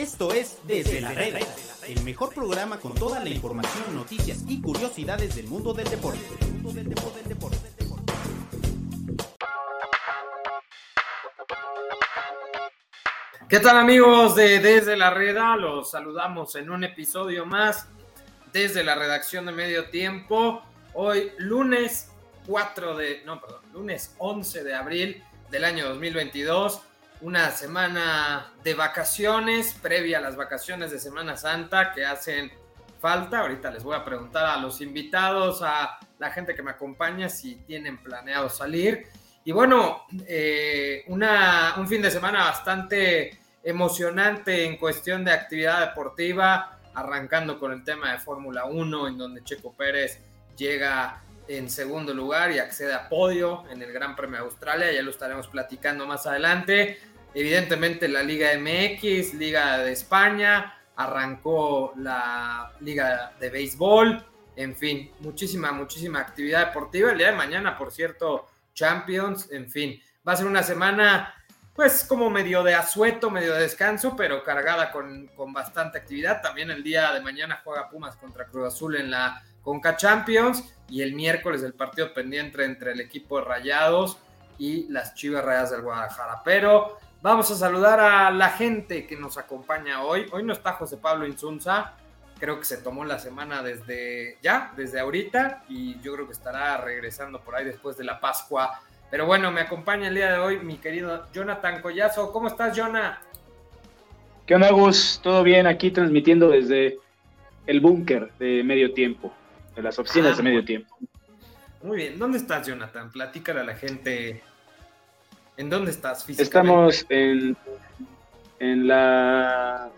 Esto es Desde la Reda, el mejor programa con toda la información, noticias y curiosidades del mundo del deporte. ¿Qué tal amigos de Desde la Reda? Los saludamos en un episodio más desde la redacción de Medio Tiempo. Hoy lunes 4 de, no, perdón, lunes 11 de abril del año 2022 una semana de vacaciones previa a las vacaciones de Semana Santa que hacen falta. Ahorita les voy a preguntar a los invitados, a la gente que me acompaña si tienen planeado salir. Y bueno, eh, una, un fin de semana bastante emocionante en cuestión de actividad deportiva, arrancando con el tema de Fórmula 1, en donde Checo Pérez llega en segundo lugar y accede a podio en el Gran Premio de Australia, ya lo estaremos platicando más adelante evidentemente la Liga MX, Liga de España, arrancó la Liga de Béisbol, en fin, muchísima, muchísima actividad deportiva. El día de mañana, por cierto, Champions, en fin, va a ser una semana pues como medio de asueto, medio de descanso, pero cargada con, con bastante actividad. También el día de mañana juega Pumas contra Cruz Azul en la Conca Champions y el miércoles el partido pendiente entre el equipo de Rayados y las Chivas Rayadas del Guadalajara. Pero Vamos a saludar a la gente que nos acompaña hoy. Hoy no está José Pablo Insunza. Creo que se tomó la semana desde ya, desde ahorita, y yo creo que estará regresando por ahí después de la Pascua. Pero bueno, me acompaña el día de hoy mi querido Jonathan Collazo. ¿Cómo estás, Jonah? ¿Qué onda, Gus? ¿Todo bien? Aquí transmitiendo desde el búnker de medio tiempo, de las oficinas de ah, medio tiempo. Muy bien. ¿Dónde estás, Jonathan? Platícale a la gente ¿En dónde estás físicamente? Estamos en, en la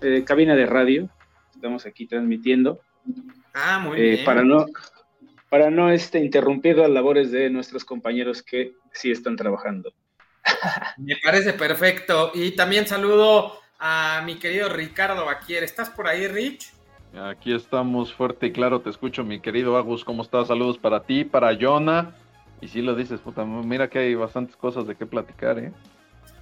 eh, cabina de radio. Estamos aquí transmitiendo. Ah, muy eh, bien. Para no, para no este, interrumpir las labores de nuestros compañeros que sí están trabajando. Me parece perfecto. Y también saludo a mi querido Ricardo Baquier. ¿Estás por ahí, Rich? Aquí estamos fuerte y claro, te escucho, mi querido Agus. ¿Cómo estás? Saludos para ti, para Jonah y si lo dices, puta, mira que hay bastantes cosas de qué platicar, ¿eh?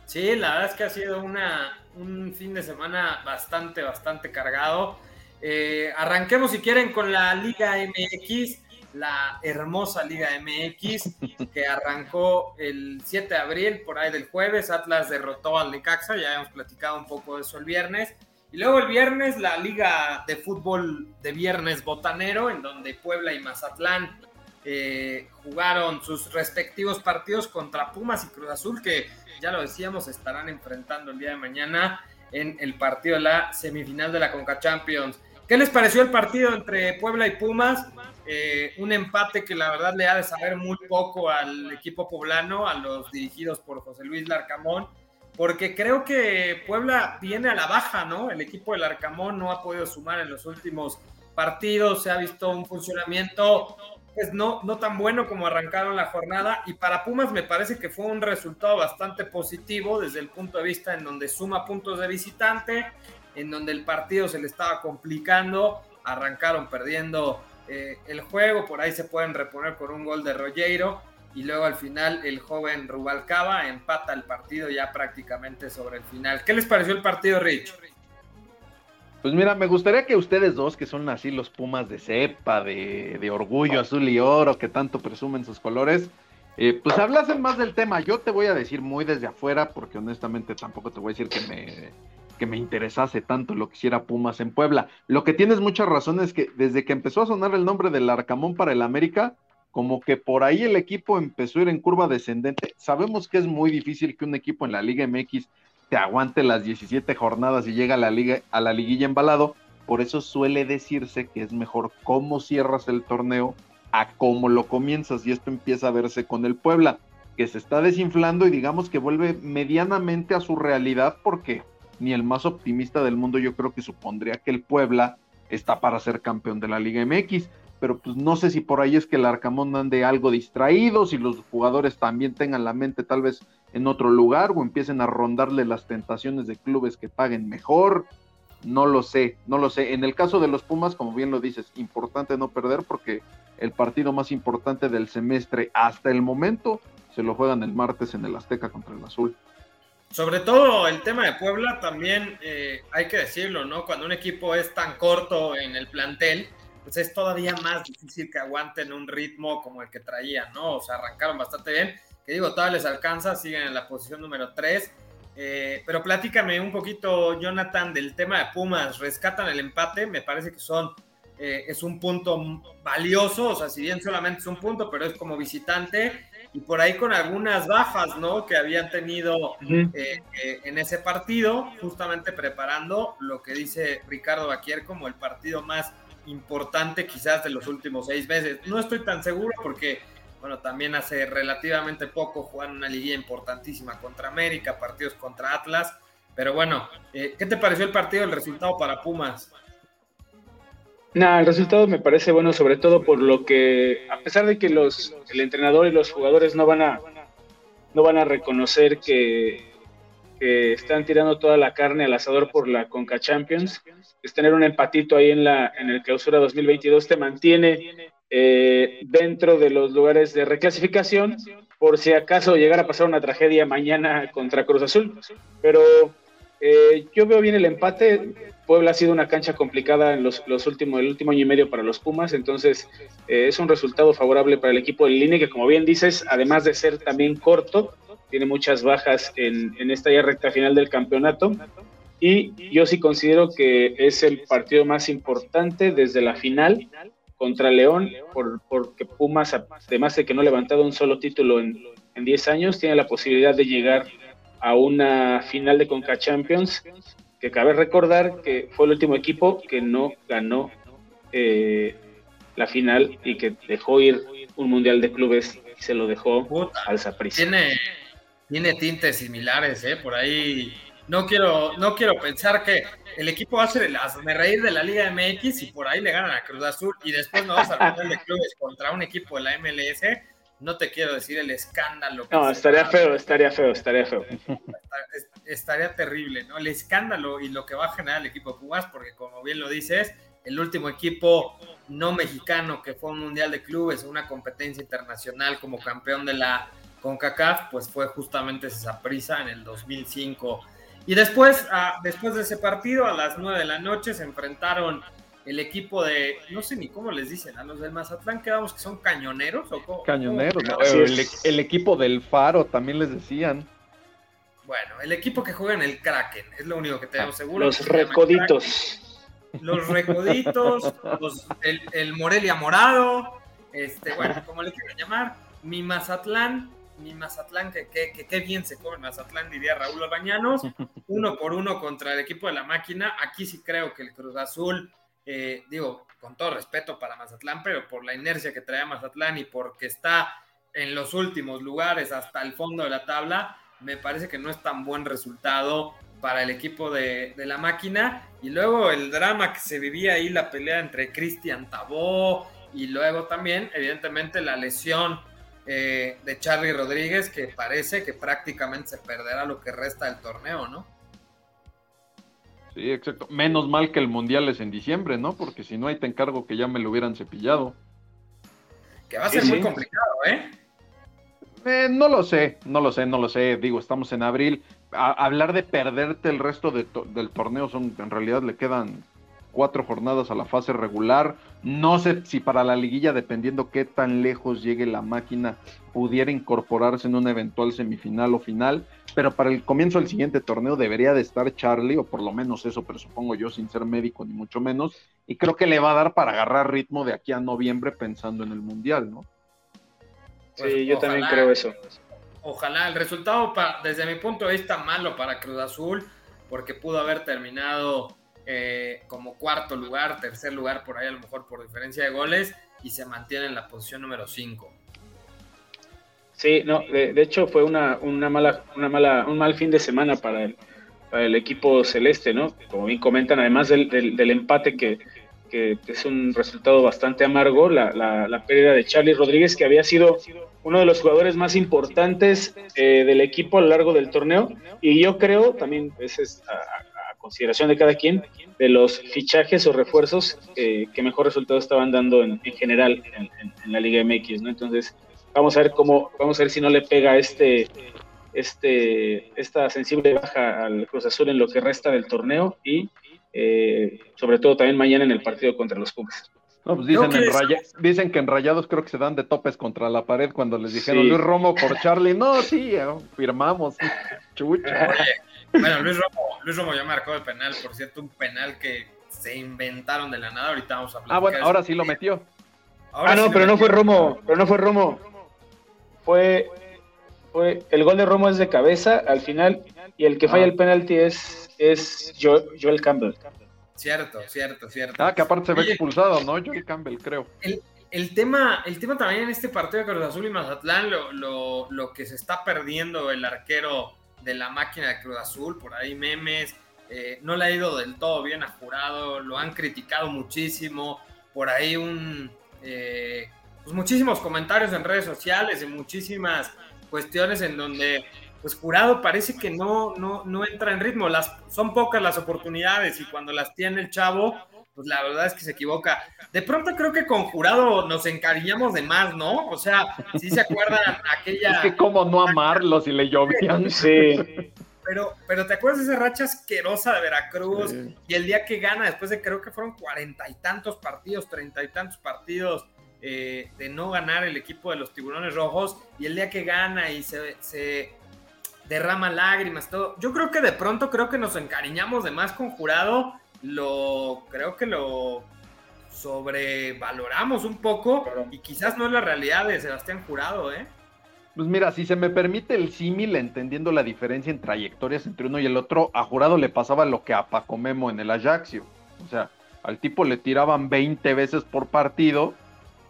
Sí, la verdad es que ha sido una, un fin de semana bastante, bastante cargado. Eh, arranquemos, si quieren, con la Liga MX, la hermosa Liga MX, que arrancó el 7 de abril, por ahí del jueves. Atlas derrotó al Necaxa, ya hemos platicado un poco de eso el viernes. Y luego el viernes, la Liga de Fútbol de Viernes Botanero, en donde Puebla y Mazatlán eh, jugaron sus respectivos partidos contra Pumas y Cruz Azul, que ya lo decíamos, estarán enfrentando el día de mañana en el partido de la semifinal de la Conca Champions. ¿Qué les pareció el partido entre Puebla y Pumas? Eh, un empate que la verdad le ha de saber muy poco al equipo poblano, a los dirigidos por José Luis Larcamón, porque creo que Puebla viene a la baja, ¿no? El equipo del Arcamón no ha podido sumar en los últimos partidos, se ha visto un funcionamiento pues no, no tan bueno como arrancaron la jornada. Y para Pumas me parece que fue un resultado bastante positivo desde el punto de vista en donde suma puntos de visitante, en donde el partido se le estaba complicando, arrancaron perdiendo eh, el juego, por ahí se pueden reponer con un gol de Rollero y luego al final el joven Rubalcaba empata el partido ya prácticamente sobre el final. ¿Qué les pareció el partido, Rich? Pues mira, me gustaría que ustedes dos, que son así los pumas de cepa, de, orgullo azul y oro, que tanto presumen sus colores, eh, pues hablasen más del tema. Yo te voy a decir muy desde afuera, porque honestamente tampoco te voy a decir que me, que me interesase tanto lo que hiciera Pumas en Puebla. Lo que tienes mucha razón es que desde que empezó a sonar el nombre del Arcamón para el América, como que por ahí el equipo empezó a ir en curva descendente. Sabemos que es muy difícil que un equipo en la Liga MX te aguante las 17 jornadas y llega a la, liga, a la liguilla embalado. Por eso suele decirse que es mejor cómo cierras el torneo a cómo lo comienzas. Y esto empieza a verse con el Puebla, que se está desinflando y digamos que vuelve medianamente a su realidad porque ni el más optimista del mundo yo creo que supondría que el Puebla está para ser campeón de la Liga MX. Pero pues no sé si por ahí es que el Arcamón ande algo distraído, si los jugadores también tengan la mente tal vez en otro lugar o empiecen a rondarle las tentaciones de clubes que paguen mejor. No lo sé, no lo sé. En el caso de los Pumas, como bien lo dices, importante no perder porque el partido más importante del semestre hasta el momento se lo juegan el martes en el Azteca contra el Azul. sobre todo el tema de Puebla también eh, hay que decirlo, ¿no? Cuando un equipo es tan corto en el plantel, pues es todavía más difícil que aguanten un ritmo como el que traían, ¿no? O sea, arrancaron bastante bien, que digo, todavía les alcanza, siguen en la posición número 3. Eh, pero platícame un poquito, Jonathan, del tema de Pumas. Rescatan el empate, me parece que son eh, es un punto valioso, o sea, si bien solamente es un punto, pero es como visitante y por ahí con algunas bajas, ¿no? Que habían tenido eh, eh, en ese partido, justamente preparando lo que dice Ricardo Baquier como el partido más importante quizás de los últimos seis meses. No estoy tan seguro porque, bueno, también hace relativamente poco jugaron una liguilla importantísima contra América, partidos contra Atlas, pero bueno, ¿qué te pareció el partido, el resultado para Pumas? No, el resultado me parece bueno, sobre todo por lo que, a pesar de que los, el entrenador y los jugadores no van a, no van a reconocer que, están tirando toda la carne al asador por la Conca Champions, es tener un empatito ahí en la en el clausura 2022 te mantiene eh, dentro de los lugares de reclasificación por si acaso llegara a pasar una tragedia mañana contra Cruz Azul. Pero eh, yo veo bien el empate. Puebla ha sido una cancha complicada en los, últimos, el último año y medio para los Pumas, entonces eh, es un resultado favorable para el equipo del línea que como bien dices, además de ser también corto, tiene muchas bajas en, esta ya recta final del campeonato. Y yo sí considero que es el partido más importante desde la final contra León, por, porque Pumas, además de que no ha levantado un solo título en, en 10 años, tiene la posibilidad de llegar a una final de Conca Champions, que cabe recordar que fue el último equipo que no ganó eh, la final y que dejó ir un mundial de clubes y se lo dejó al Saprissa. Tiene, tiene tintes similares, ¿eh? Por ahí no quiero, no quiero pensar que el equipo va a ser el reír de la Liga MX y por ahí le ganan a Cruz Azul y después nos vamos al mundial de clubes contra un equipo de la MLS no te quiero decir el escándalo. No, estaría feo, estaría feo, estaría feo. Estaría terrible, ¿no? El escándalo y lo que va a generar el equipo de Pumas, porque como bien lo dices, el último equipo no mexicano que fue un mundial de clubes, una competencia internacional como campeón de la CONCACAF, pues fue justamente esa prisa en el 2005. Y después, ah, después de ese partido, a las 9 de la noche, se enfrentaron el equipo de, no sé ni cómo les dicen, a los del Mazatlán quedamos que son cañoneros o Cañoneros, el, equipo del Faro también les decían. Bueno, el equipo que juega en el Kraken, es lo único que tenemos seguro. Los recoditos. Los recoditos, el, Morelia Morado, este, bueno, como le quieran llamar, mi Mazatlán, mi Mazatlán, que, que, bien se come Mazatlán, diría Raúl Orbañanos, uno por uno contra el equipo de la máquina. Aquí sí creo que el Cruz Azul eh, digo, con todo respeto para Mazatlán, pero por la inercia que trae Mazatlán y porque está en los últimos lugares hasta el fondo de la tabla, me parece que no es tan buen resultado para el equipo de, la máquina. Y luego el drama que se vivía ahí, la pelea entre Cristian Tabó y luego también, evidentemente, la lesión eh, de Charlie Rodríguez, que parece que prácticamente se perderá lo que resta del torneo, ¿no? Sí, exacto. Menos mal que el Mundial es en diciembre, ¿no? Porque si no, ahí te encargo que ya me lo hubieran cepillado. Que va a ser muy complicado, ¿eh? ¿eh? No lo sé, no lo sé, no lo sé. Digo, estamos en abril. hablar de perderte el resto del torneo son, en realidad le quedan cuatro jornadas a la fase regular. No sé si para la liguilla, dependiendo qué tan lejos llegue la máquina, pudiera incorporarse en una eventual semifinal o final, pero para el comienzo del siguiente torneo debería de estar Charlie, o por lo menos eso presupongo yo, sin ser médico ni mucho menos, y creo que le va a dar para agarrar ritmo de aquí a noviembre pensando en el Mundial, ¿no? sí, yo también creo eso. Ojalá, el resultado desde mi punto de vista malo para Cruz Azul, porque pudo haber terminado eh, como cuarto lugar, tercer lugar por ahí a lo mejor por diferencia de goles y se mantiene en la posición número 5. Sí, no, de, hecho fue una, una, mala, una mala, un mal fin de semana para el, para el equipo celeste, ¿no? Como bien comentan, además del, del, empate que, que, es un resultado bastante amargo, la, la, pérdida de Charlie Rodríguez, que había sido uno de los jugadores más importantes eh, del equipo a lo largo del torneo, y yo creo, también ese es consideración de cada quien, de los fichajes o refuerzos que mejor resultado estaban dando en, general en, la Liga MX, ¿no? Entonces, vamos a ver cómo, vamos a ver si no le pega este, este, esta sensible baja al Cruz Azul en lo que resta del torneo y eh, sobre todo también mañana en el partido contra los Pumas. No, pues dicen, dicen, que en Rayados creo que se dan de topes contra la pared cuando les dijeron Luis Romo por Charlie. No, sí, eh, firmamos. Chucha. Bueno, Luis Romo, Luis Romo ya marcó el penal, por cierto, un penal que se inventaron de la nada. Ahorita vamos a hablar. Ah, bueno, ahora sí lo metió. ah, no, pero no fue Romo, pero no fue Romo. Fue, fue, el gol de Romo es de cabeza al final y el que falla ah. el penalti es, es Joel Campbell. Cierto, cierto, cierto. Ah, que aparte se ve expulsado, ¿no? Joel Campbell, creo. El, tema, el tema también en este partido de Cruz Azul y Mazatlán, lo, que se está perdiendo el arquero de la máquina de Cruz Azul, por ahí memes, eh, no le ha ido del todo bien a jurado, lo han criticado muchísimo, por ahí un, eh, pues muchísimos comentarios en redes sociales y muchísimas cuestiones en donde pues Jurado parece que no, no, no entra en ritmo. Las, son pocas las oportunidades y cuando las tiene el chavo, pues la verdad es que se equivoca. De pronto creo que con Jurado nos encariñamos de más, ¿no? O sea, si se acuerdan aquella... Es que cómo no amarlo si le llovían. Sí. Pero, pero te acuerdas de esa racha asquerosa de Veracruz y el día que gana, después de creo que fueron cuarenta y tantos partidos, treinta y tantos partidos eh, de no ganar el equipo de los tiburones rojos, y el día que gana y se, se derrama lágrimas, todo. Yo creo que de pronto creo que nos encariñamos de más con jurado, lo creo que lo sobrevaloramos un poco y quizás no es la realidad de Sebastián Jurado, ¿eh? Pues mira, si se me permite el símil, entendiendo la diferencia en trayectorias entre uno y el otro, a Jurado le pasaba lo que a Paco Memo en el Ajaxio. O sea, al tipo le tiraban 20 veces por partido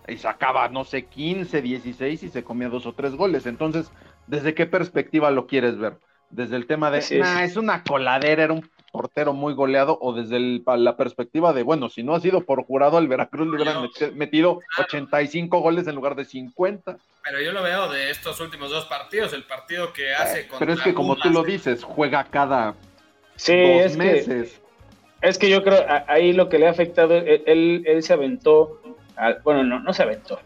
y sacaba, no sé, 15, 16 y se comía dos o tres goles. Entonces, ¿desde qué perspectiva lo quieres ver? ¿Desde el tema de, es. es una coladera, era un portero muy goleado, o desde la perspectiva de, bueno, si no ha sido por jurado, el Veracruz le hubieran metido 85 goles en lugar de 50? Pero yo lo veo de estos últimos dos partidos, el partido que hace eh, Pero es que como tú lo dices, juega cada dos meses. es que yo creo, ahí lo que le ha afectado, él, él, se aventó, bueno, no, no se aventó,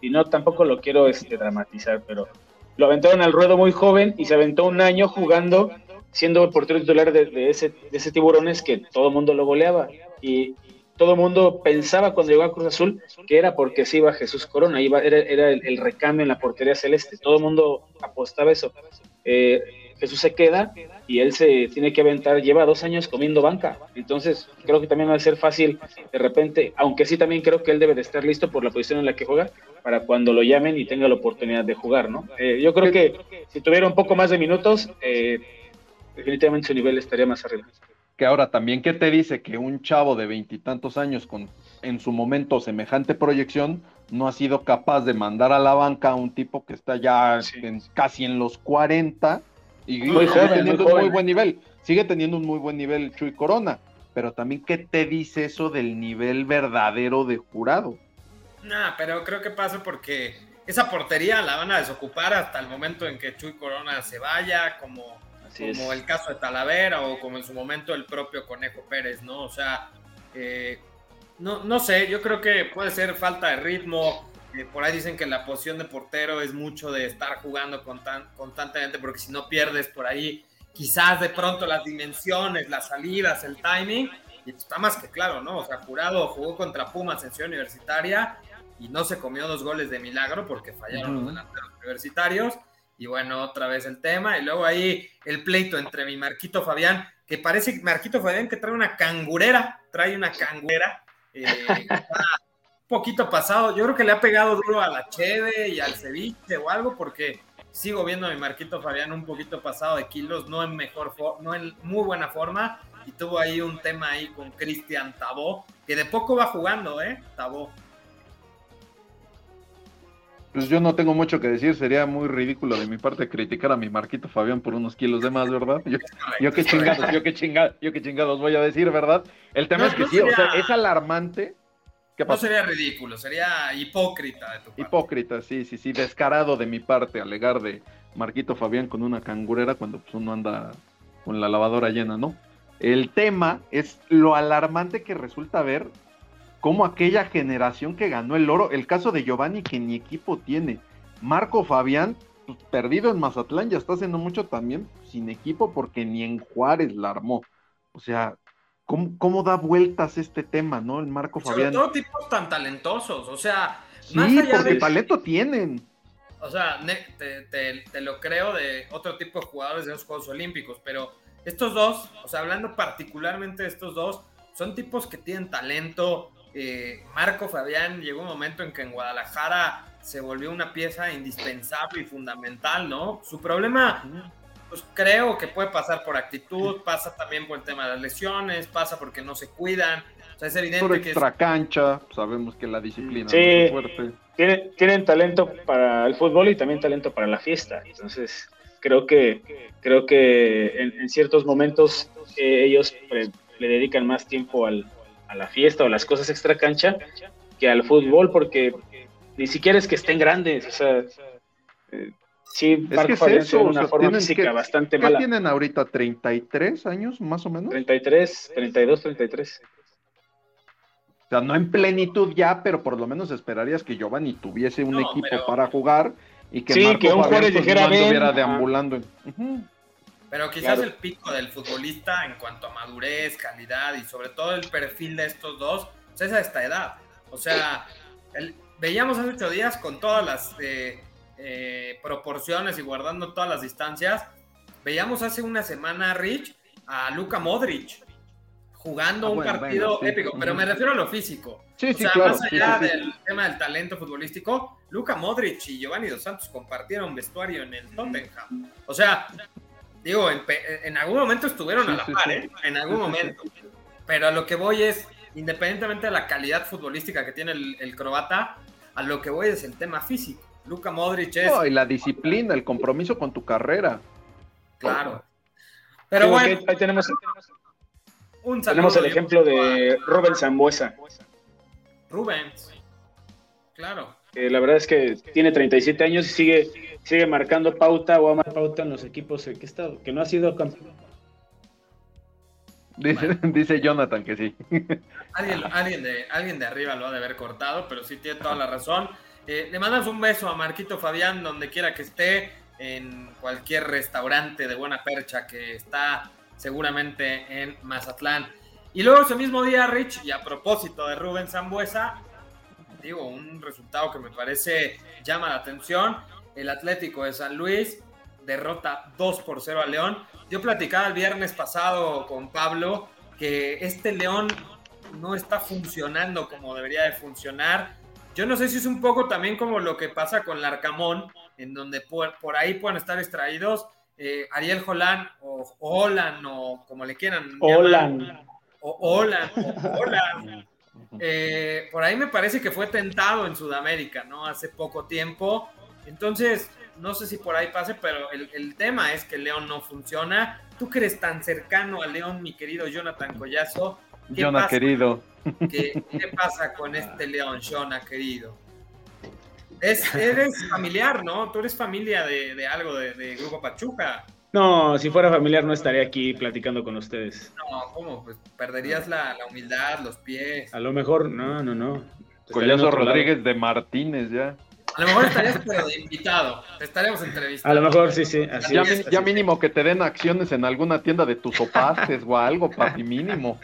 y no tampoco lo quiero este, dramatizar, pero lo aventaron al ruedo muy joven y se aventó un año jugando, siendo el portero titular de, ese, de ese tiburones que todo el mundo lo goleaba. Y todo el mundo pensaba cuando llegó a Cruz Azul que era porque se iba Jesús Corona, iba, era, era el, recambio en la portería celeste. Todo el mundo apostaba eso. Eh, Jesús se queda y él se tiene que aventar, lleva dos años comiendo banca. Entonces, creo que también va a ser fácil de repente, aunque sí también creo que él debe de estar listo por la posición en la que juega, para cuando lo llamen y tenga la oportunidad de jugar, ¿no? Eh, yo creo que si tuviera un poco más de minutos, eh, definitivamente su nivel estaría más arriba. Que ahora también, ¿qué te dice que un chavo de veintitantos años con en su momento semejante proyección no ha sido capaz de mandar a la banca a un tipo que está ya casi en los 40 y sigue teniendo un muy buen nivel. Sigue teniendo un muy buen nivel Chuy Corona. Pero también, ¿qué te dice eso del nivel verdadero de jurado? No, pero creo que pasa porque esa portería la van a desocupar hasta el momento en que Chuy Corona se vaya, como, como el caso de Talavera o como en su momento el propio Conejo Pérez, ¿no? O sea, eh, no, no sé, yo creo que puede ser falta de ritmo, por ahí dicen que la posición de portero es mucho de estar jugando constantemente, porque si no pierdes por ahí, quizás de pronto las dimensiones, las salidas, el timing, y está más que claro, ¿no? O sea, Jurado jugó contra Pumas en Ciudad Universitaria y no se comió dos goles de milagro porque fallaron los delanteros universitarios. Y bueno, otra vez el tema. Y luego ahí el pleito entre mi Marquito Fabián, que parece Marquito Fabián que trae una cangurera, trae una cangurera. Eh, poquito pasado. Yo creo que le ha pegado duro a la Cheve y al ceviche o algo, porque sigo viendo a mi Marquito Fabián un poquito pasado de kilos, no en mejor no en muy buena forma. Y tuvo ahí un tema ahí con Cristian Tabó, que de poco va jugando, ¿eh? Tabó. Pues yo no tengo mucho que decir, sería muy ridículo de mi parte criticar a mi Marquito Fabián por unos kilos de más, ¿verdad? Yo, qué chingados, yo qué chingados, yo qué chingados voy a decir, ¿verdad? El tema es que sí, o sea, es alarmante no sería ridículo, sería hipócrita de tu parte. Hipócrita, sí, sí, sí, descarado de mi parte alegar de Marquito Fabián con una cangurera cuando pues, uno anda con la lavadora llena, ¿no? El tema es lo alarmante que resulta ver cómo aquella generación que ganó el oro, el caso de Giovanni que ni equipo tiene, Marco Fabián pues, perdido en Mazatlán, ya está haciendo mucho también sin equipo porque ni en Juárez la armó. O sea, ¿cómo, da vueltas este tema, no? El Marco Fabián. Sobre todo tipos tan talentosos, o sea, sí, porque talento tienen. O sea, te, lo creo de otro tipo de jugadores de los Juegos Olímpicos, pero estos dos, o sea, hablando particularmente de estos dos, son tipos que tienen talento. Eh, Marco Fabián llegó un momento en que en Guadalajara se volvió una pieza indispensable y fundamental, ¿no? Su problema, pues creo que puede pasar por actitud, pasa también por el tema de las lesiones, pasa porque no se cuidan. O sea, es evidente por extra cancha, sabemos que la disciplina es fuerte. Tienen, tienen talento para el fútbol y también talento para la fiesta. Entonces, creo que creo que en, ciertos momentos eh, ellos le dedican más tiempo al, a la fiesta o las cosas extra cancha que al fútbol, porque ni siquiera es que estén grandes, o sea, eh, sí, es que es eso, una forma física bastante mala. tienen ahorita? ¿33 años más o menos? 33, 32, 33. O sea, no en plenitud ya, pero por lo menos esperarías que Giovanni tuviese un equipo para jugar y que sí, que un Fabián, pues, no estuviera deambulando. Pero quizás el pico del futbolista en cuanto a madurez, calidad y sobre todo el perfil de estos dos, pues es a esta edad. O sea, el, veíamos hace ocho días con todas las eh, eh, proporciones y guardando todas las distancias. Veíamos hace una semana, Rich, a Luka Modric jugando ah, un partido épico, pero me refiero a lo físico. Sí, o sea, más allá del tema del talento futbolístico, Luka Modric y Giovanni Dos Santos compartieron vestuario en el Tottenham. O sea, digo, en, algún momento estuvieron a la par, ¿eh? En algún momento. Pero a lo que voy es, independientemente de la calidad futbolística que tiene el, croata, a lo que voy es el tema físico. Luka Modric es. No, y la disciplina, el compromiso con tu carrera. Claro. Pero bueno. Ahí tenemos, un tenemos el ejemplo de Rubén Zambuesa. Rubens. Claro. la verdad es que tiene 37 años y sigue, sigue marcando pauta o ama pauta en los equipos que, está, que no ha sido campeón Dice, Jonathan que sí. Alguien, de, alguien de arriba lo ha de haber cortado, pero sí tiene toda la razón. Eh, le mandas un beso a Marquito Fabián, donde quiera que esté, en cualquier restaurante de buena percha que está seguramente en Mazatlán. Y luego ese mismo día, Rich, y a propósito de Rubén Zambuesa, digo, un resultado que me parece llama la atención. El Atlético de San Luis derrota 2 por 0 a León. Yo platicaba el viernes pasado con Pablo que este León no está funcionando como debería de funcionar. Yo no sé si es un poco también como lo que pasa con Larcamón, en donde por, ahí pueden estar extraídos eh, Ariel Jolán o, Olan o como le quieran. Olan. O Olan. Eh, por ahí me parece que fue tentado en Sudamérica, ¿no? Hace poco tiempo. Entonces, no sé si por ahí pase, pero el, tema es que León no funciona. Tú que eres tan cercano a León, mi querido Jonathan Collazo. Jonathan querido. ¿Qué, pasa con este León, Jonathan querido? Es, eres familiar, ¿no? Tú eres familia de, algo de, Grupo Pachuca. No, si fuera familiar no estaría aquí platicando con ustedes. No, ¿cómo? Pues perderías la, humildad, los pies. A lo mejor, no, no, no. Collazo Rodríguez de Martínez ya. A lo mejor estarías pero de invitado. Te estaremos entrevistando. A lo mejor sí, sí. ya, mínimo que te den acciones en alguna tienda de tus opastes o algo, papi, mínimo.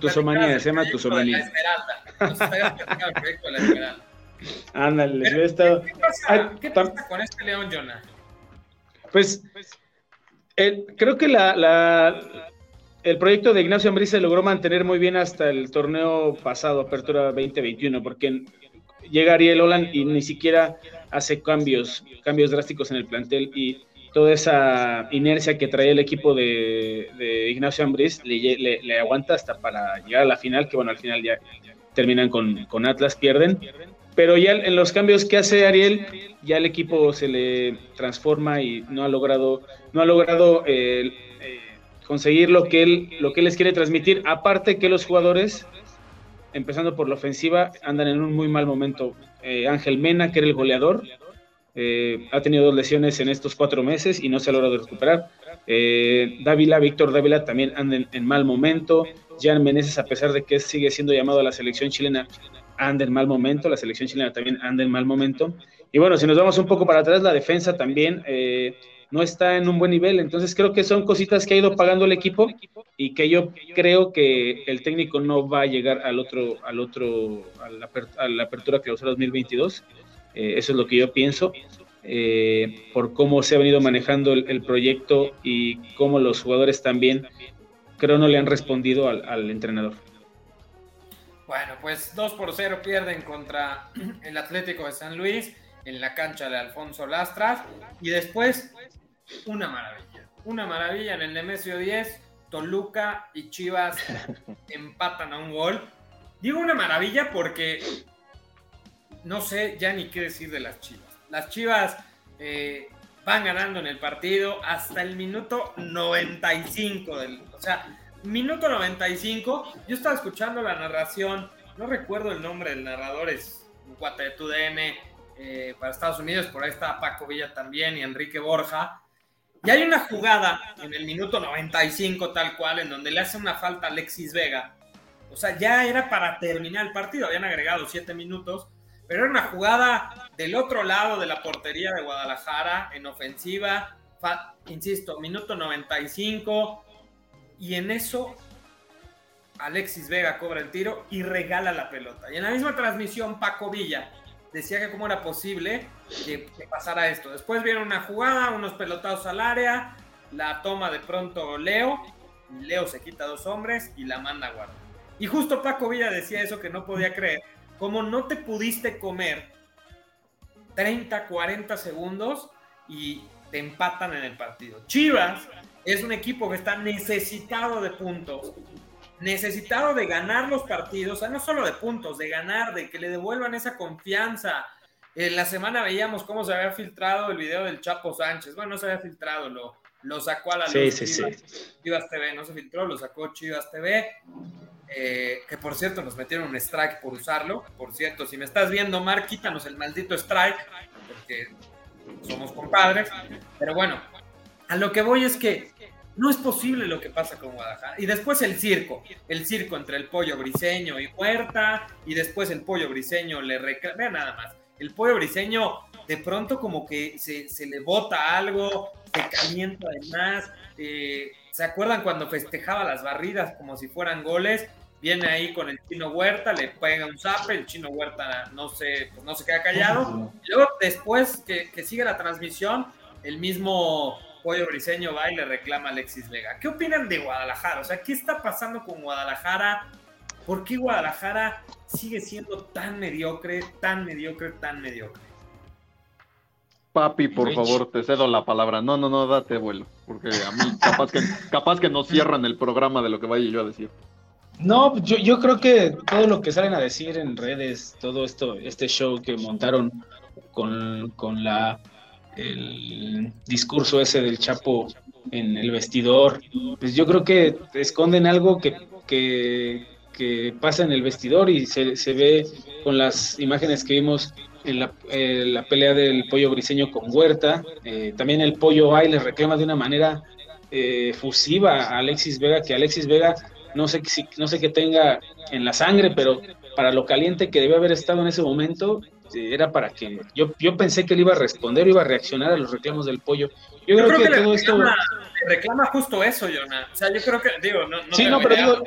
Tu, somanía, se llama tu somanía. Ándale, les he estado. ¿Qué pasa, ¿qué pasa con este León, Jonah? Pues, creo que la, la, el proyecto de Ignacio Ambriz se logró mantener muy bien hasta el torneo pasado, Apertura 2021, porque llega Ariel Holland y ni siquiera hace cambios, cambios drásticos en el plantel y toda esa inercia que trae el equipo de, Ignacio Ambriz le, aguanta hasta para llegar a la final, que bueno, al final ya terminan con, Atlas, pierden. Pero ya en los cambios que hace Ariel, ya el equipo se le transforma y no ha logrado, no ha logrado eh, eh, conseguir lo que él, lo que él les quiere transmitir. Aparte que los jugadores empezando por la ofensiva, andan en un muy mal momento. Eh, Ángel Mena, que era el goleador, eh, ha tenido dos lesiones en estos cuatro meses y no se ha logrado recuperar. Eh, Dávila, Víctor Dávila también anda en, mal momento. Jan Meneses, a pesar de que sigue siendo llamado a la selección chilena, anda en mal momento. La selección chilena también anda en mal momento. Y bueno, si nos vamos un poco para atrás, la defensa también eh, no está en un buen nivel. Entonces creo que son cositas que ha ido pagando el equipo y que yo creo que el técnico no va a llegar al otro, al otro, a la, apertura clausura 2022. Eh, eso es lo que yo pienso. Eh, por cómo se ha venido manejando el, proyecto y cómo los jugadores también, creo, no le han respondido al, entrenador. Bueno, pues 2 por 0 pierden contra el Atlético de San Luis en la cancha de Alfonso Lastras. Y después, una maravilla. Una maravilla en el Nemesio 10. Toluca y Chivas empatan a un gol. Digo una maravilla porque no sé ya ni qué decir de las Chivas. Las Chivas eh, van ganando en el partido hasta el minuto 95. Del, o sea, minuto 95. Yo estaba escuchando la narración. No recuerdo el nombre del narrador. Es un cuate de TUDN eh, para Estados Unidos. Por ahí está Paco Villa también y Enrique Borja. Y hay una jugada en el minuto 95 tal cual en donde le hace una falta a Alexis Vega. O sea, ya era para terminar el partido. Habían agregado siete minutos pero era una jugada del otro lado de la portería de Guadalajara en ofensiva, insisto, minuto 95, y en eso Alexis Vega cobra el tiro y regala la pelota. Y en la misma transmisión, Paco Villa decía que cómo era posible que, pasara esto. Después viene una jugada, unos pelotados al área, la toma de pronto Leo, Leo se quita dos hombres y la manda a guardar. Y justo Paco Villa decía eso que no podía creer, como no te pudiste comer 30, 40 segundos y te empatan en el partido. Chivas es un equipo que está necesitado de puntos, necesitado de ganar los partidos, o no solo de puntos, de ganar, de que le devuelvan esa confianza. En la semana veíamos cómo se había filtrado el video del Chapo Sánchez. Bueno, no se había filtrado, lo, lo sacó a la luz. Sí, sí, Chivas TV, no se filtró, lo sacó Chivas TV. Eh, que por cierto nos metieron un strike por usarlo. Por cierto, si me estás viendo, Mar, quítanos el maldito strike, porque somos compadres. Pero bueno, a lo que voy es que no es posible lo que pasa con Guadalajara. Y después el circo, el circo entre el pollo briseño y Huerta, y después el pollo briseño le reclama, vean nada más, el pollo briseño de pronto como que se, le bota algo, se calienta además. Eh, ¿Se acuerdan cuando festejaba las barridas como si fueran goles? viene ahí con el chino Huerta, le pega un zape, el chino Huerta no se, pues no se queda callado. Y luego, después que, sigue la transmisión, el mismo Pollo Briseño va y le reclama a Alexis Vega. ¿Qué opinan de Guadalajara? O sea, ¿qué está pasando con Guadalajara? ¿Por qué Guadalajara sigue siendo tan mediocre, tan mediocre, tan mediocre? Papi, por favor, te cedo la palabra. No, no, no, date vuelo, porque a mí capaz que, capaz que nos cierran el programa de lo que vaya yo a decir. No, yo, yo creo que todo lo que salen a decir en redes, todo esto, este show que montaron con, la el discurso ese del Chapo en el vestidor, pues yo creo que esconden algo que, que, pasa en el vestidor y se, se, ve con las imágenes que vimos en la, eh, la pelea del pollo briseño con Huerta. Eh, también el pollo va y le reclama de una manera eh, fusiva a Alexis Vega, que Alexis Vega no sé, si, no sé qué tenga en la sangre, pero para lo caliente que debe haber estado en ese momento, eh, era para que yo, yo pensé que él iba a responder, iba a reaccionar a los reclamos del pollo. Yo, creo, que, todo esto reclama justo eso, Jonah. O sea, yo creo que digo, no, Sí, no, pero digo,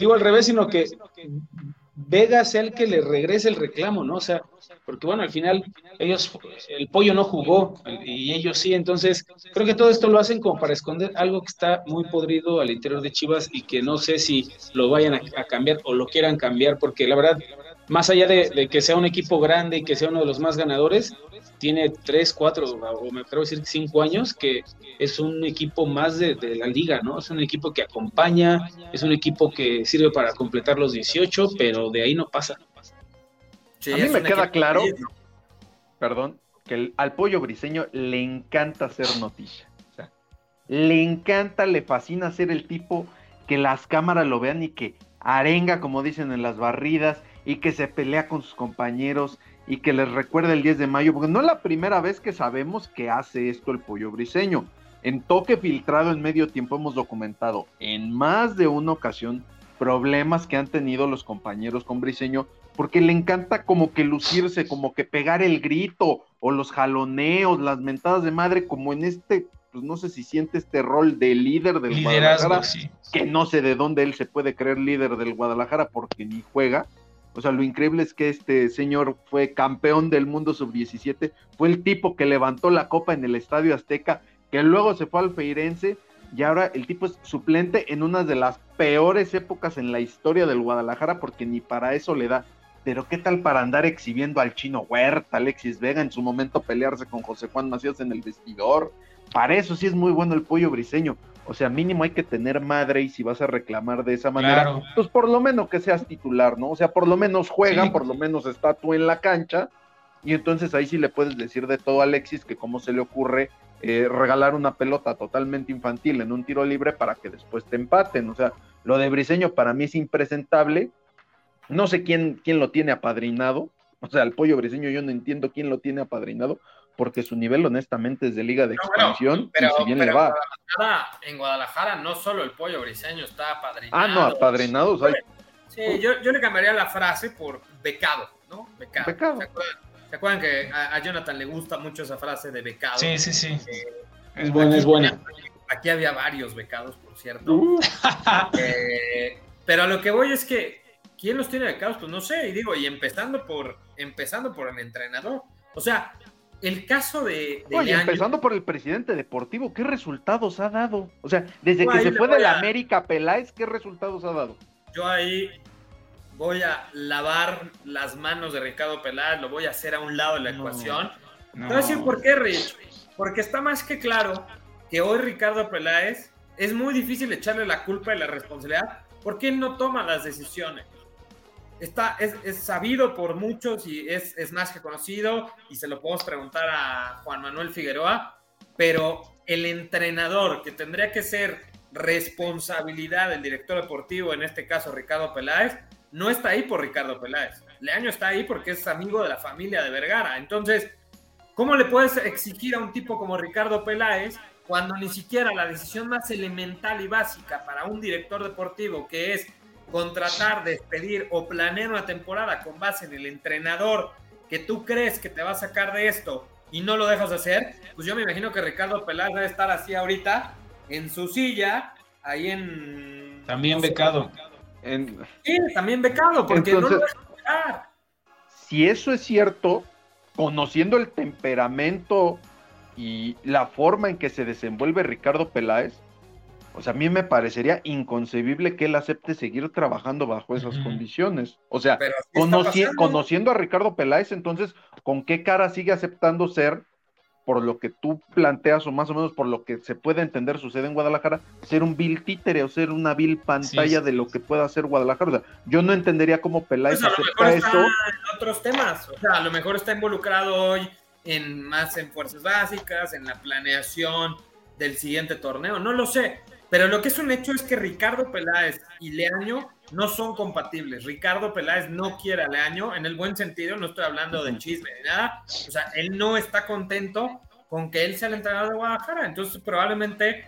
digo al revés, sino que Vega sea el que le regrese el reclamo, ¿no? O sea, porque bueno, al final ellos, el pollo no jugó y ellos sí, entonces creo que todo esto lo hacen como para esconder algo que está muy podrido al interior de Chivas y que no sé si lo vayan a, cambiar o lo quieran cambiar, porque la verdad, más allá de, que sea un equipo grande y que sea uno de los más ganadores, tiene tres, cuatro, o me atrevo a decir cinco años, que es un equipo más de, de, la liga, ¿no? Es un equipo que acompaña, es un equipo que sirve para completar los 18, pero de ahí no pasa a mí me queda claro, perdón, que al pollo briseño le encanta hacer noticia. O sea, le encanta, le fascina ser el tipo que las cámaras lo vean y que arenga, como dicen en las barridas, y que se pelea con sus compañeros y que les recuerda el 10 de mayo, porque no es la primera vez que sabemos que hace esto el pollo briseño. En toque filtrado en medio tiempo hemos documentado en más de una ocasión problemas que han tenido los compañeros con Briseño porque le encanta como que lucirse, como que pegar el grito o los jaloneos, las mentadas de madre, como en este, pues no sé si siente este rol de líder del Guadalajara, que no sé de dónde él se puede creer líder del Guadalajara porque ni juega. O sea, lo increíble es que este señor fue campeón del mundo sub-17, fue el tipo que levantó la copa en el Estadio Azteca, que luego se fue al Feirense y ahora el tipo es suplente en una de las peores épocas en la historia del Guadalajara porque ni para eso le da. Pero qué tal para andar exhibiendo al chino Huerta, Alexis Vega, en su momento pelearse con José Juan Macías en el vestidor. Para eso sí es muy bueno el pollo briseño. O sea, mínimo hay que tener madre y si vas a reclamar de esa manera, pues por lo menos que seas titular, ¿no? O sea, por lo menos juega, por lo menos está tú en la cancha. Y entonces ahí sí le puedes decir de todo a Alexis que cómo se le ocurre eh, regalar una pelota totalmente infantil en un tiro libre para que después te empaten. O sea, lo de Briseño para mí es impresentable. No sé quién, quién lo tiene apadrinado. O sea, el pollo briseño yo no entiendo quién lo tiene apadrinado, porque su nivel honestamente es de liga de expansión pero, y si bien le va. En Guadalajara, no solo el pollo briseño está apadrinado. Ah, no, apadrinado. Sí, yo, yo, le cambiaría la frase por becado, ¿no? Becado. becado. ¿Se acuerdan que a, Jonathan le gusta mucho esa frase de becado? Sí, sí, sí. es buena, es buena. Aquí había varios becados, por cierto. Uh. Eh, pero a lo que voy es que, ¿quién los tiene becados? Pues no sé, y digo, y empezando por, empezando por el entrenador. O sea, el caso de. Oye, empezando por el presidente deportivo, ¿qué resultados ha dado? O sea, desde que se fue de la América Peláez, ¿qué resultados ha dado? Yo ahí voy a lavar las manos de Ricardo Peláez, lo voy a hacer a un lado de la ecuación. No. Te voy a decir por qué, Rich. Porque está más que claro que hoy Ricardo Peláez es muy difícil echarle la culpa y la responsabilidad porque él no toma las decisiones. Está, es, sabido por muchos y es, es, más que conocido y se lo podemos preguntar a Juan Manuel Figueroa, pero el entrenador que tendría que ser responsabilidad del director deportivo, en este caso Ricardo Peláez, no está ahí por Ricardo Peláez. Leaño está ahí porque es amigo de la familia de Vergara. Entonces, ¿cómo le puedes exigir a un tipo como Ricardo Peláez cuando ni siquiera la decisión más elemental y básica para un director deportivo, que es contratar, despedir o planear una temporada con base en el entrenador que tú crees que te va a sacar de esto y no lo dejas de hacer, pues yo me imagino que Ricardo Peláez debe estar así ahorita en su silla, ahí en... También becado. Sí, también becado, porque no lo Si eso es cierto, conociendo el temperamento y la forma en que se desenvuelve Ricardo Peláez, o sea, a mí me parecería inconcebible que él acepte seguir trabajando bajo esas condiciones. O sea, conociendo a Ricardo Peláez, entonces, ¿con qué cara sigue aceptando ser por lo que tú planteas o más o menos por lo que se puede entender sucede en Guadalajara, ser un vil títere o ser una vil pantalla de lo que pueda hacer Guadalajara. O sea, yo no entendería cómo Peláez pues acepta eso. En otros temas, o sea, a lo mejor está involucrado hoy en más en fuerzas básicas, en la planeación del siguiente torneo, no lo sé. Pero lo que es un hecho es que Ricardo Peláez y Leaño no son compatibles. Ricardo Peláez no quiere a Leaño, en el buen sentido, no estoy hablando de chisme ni nada. O sea, él no está contento con que él sea el entrenador de Guadalajara. Entonces, probablemente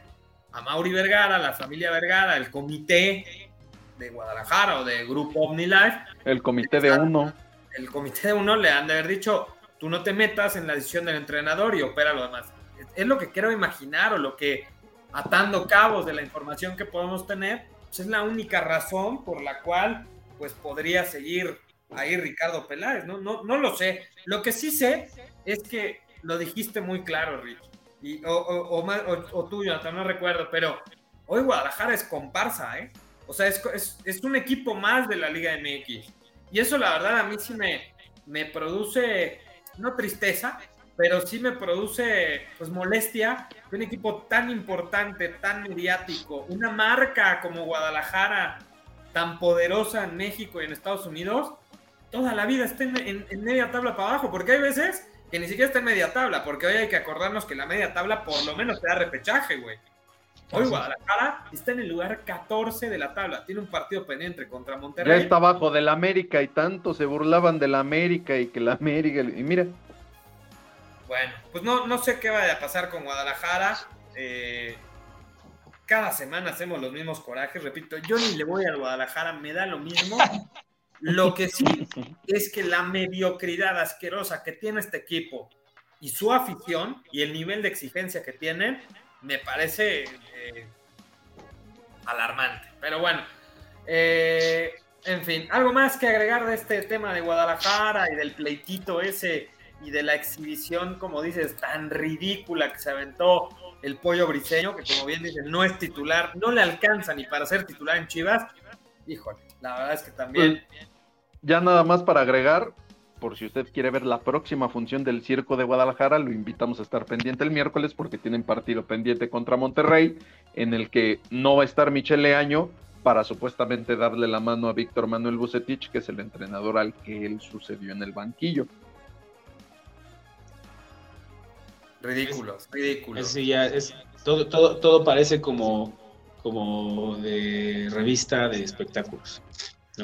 a Mauri Vergara, la familia Vergara, el comité de Guadalajara o de Grupo OmniLife. El comité de uno. El comité de uno le han de haber dicho, tú no te metas en la decisión del entrenador y opera lo demás. Es lo que quiero imaginar o lo que atando cabos de la información que podemos tener, pues es la única razón por la cual pues podría seguir ahí Ricardo Peláez, ¿no? No, no lo sé. Lo que sí sé es que lo dijiste muy claro, Rich. Y, o, o, o, tú, no recuerdo, pero hoy Guadalajara es comparsa, ¿eh? O sea, es, es, es, un equipo más de la Liga MX. Y eso, la verdad, a mí sí me, me produce, no tristeza, pero sí me produce pues molestia que un equipo tan importante, tan mediático, una marca como Guadalajara, tan poderosa en México y en Estados Unidos, toda la vida esté en, media tabla para abajo, porque hay veces que ni siquiera está en media tabla, porque hoy hay que acordarnos que la media tabla por lo menos te da repechaje, güey. Hoy Guadalajara está en el lugar 14 de la tabla. Tiene un partido pendiente contra Monterrey. Ya está abajo del América y tanto se burlaban del América y que la América. Y mira, bueno, pues no, no sé qué vaya a pasar con Guadalajara. Eh, cada semana hacemos los mismos corajes, repito, yo ni le voy al Guadalajara, me da lo mismo. Lo que sí es que la mediocridad asquerosa que tiene este equipo y su afición y el nivel de exigencia que tienen, me parece eh, alarmante. Pero bueno, eh, en fin, algo más que agregar de este tema de Guadalajara y del pleitito ese y de la exhibición, como dices, tan ridícula que se aventó el pollo briseño, que como bien dicen, no es titular, no le alcanza ni para ser titular en Chivas. Híjole, la verdad es que también. Pues, ya nada más para agregar, por si usted quiere ver la próxima función del Circo de Guadalajara, lo invitamos a estar pendiente el miércoles porque tienen partido pendiente contra Monterrey, en el que no va a estar Michele Año para supuestamente darle la mano a Víctor Manuel Bucetich, que es el entrenador al que él sucedió en el banquillo. Ridículos, ridículos. Sí, ya es, todo, todo, todo parece como, como de revista de espectáculos.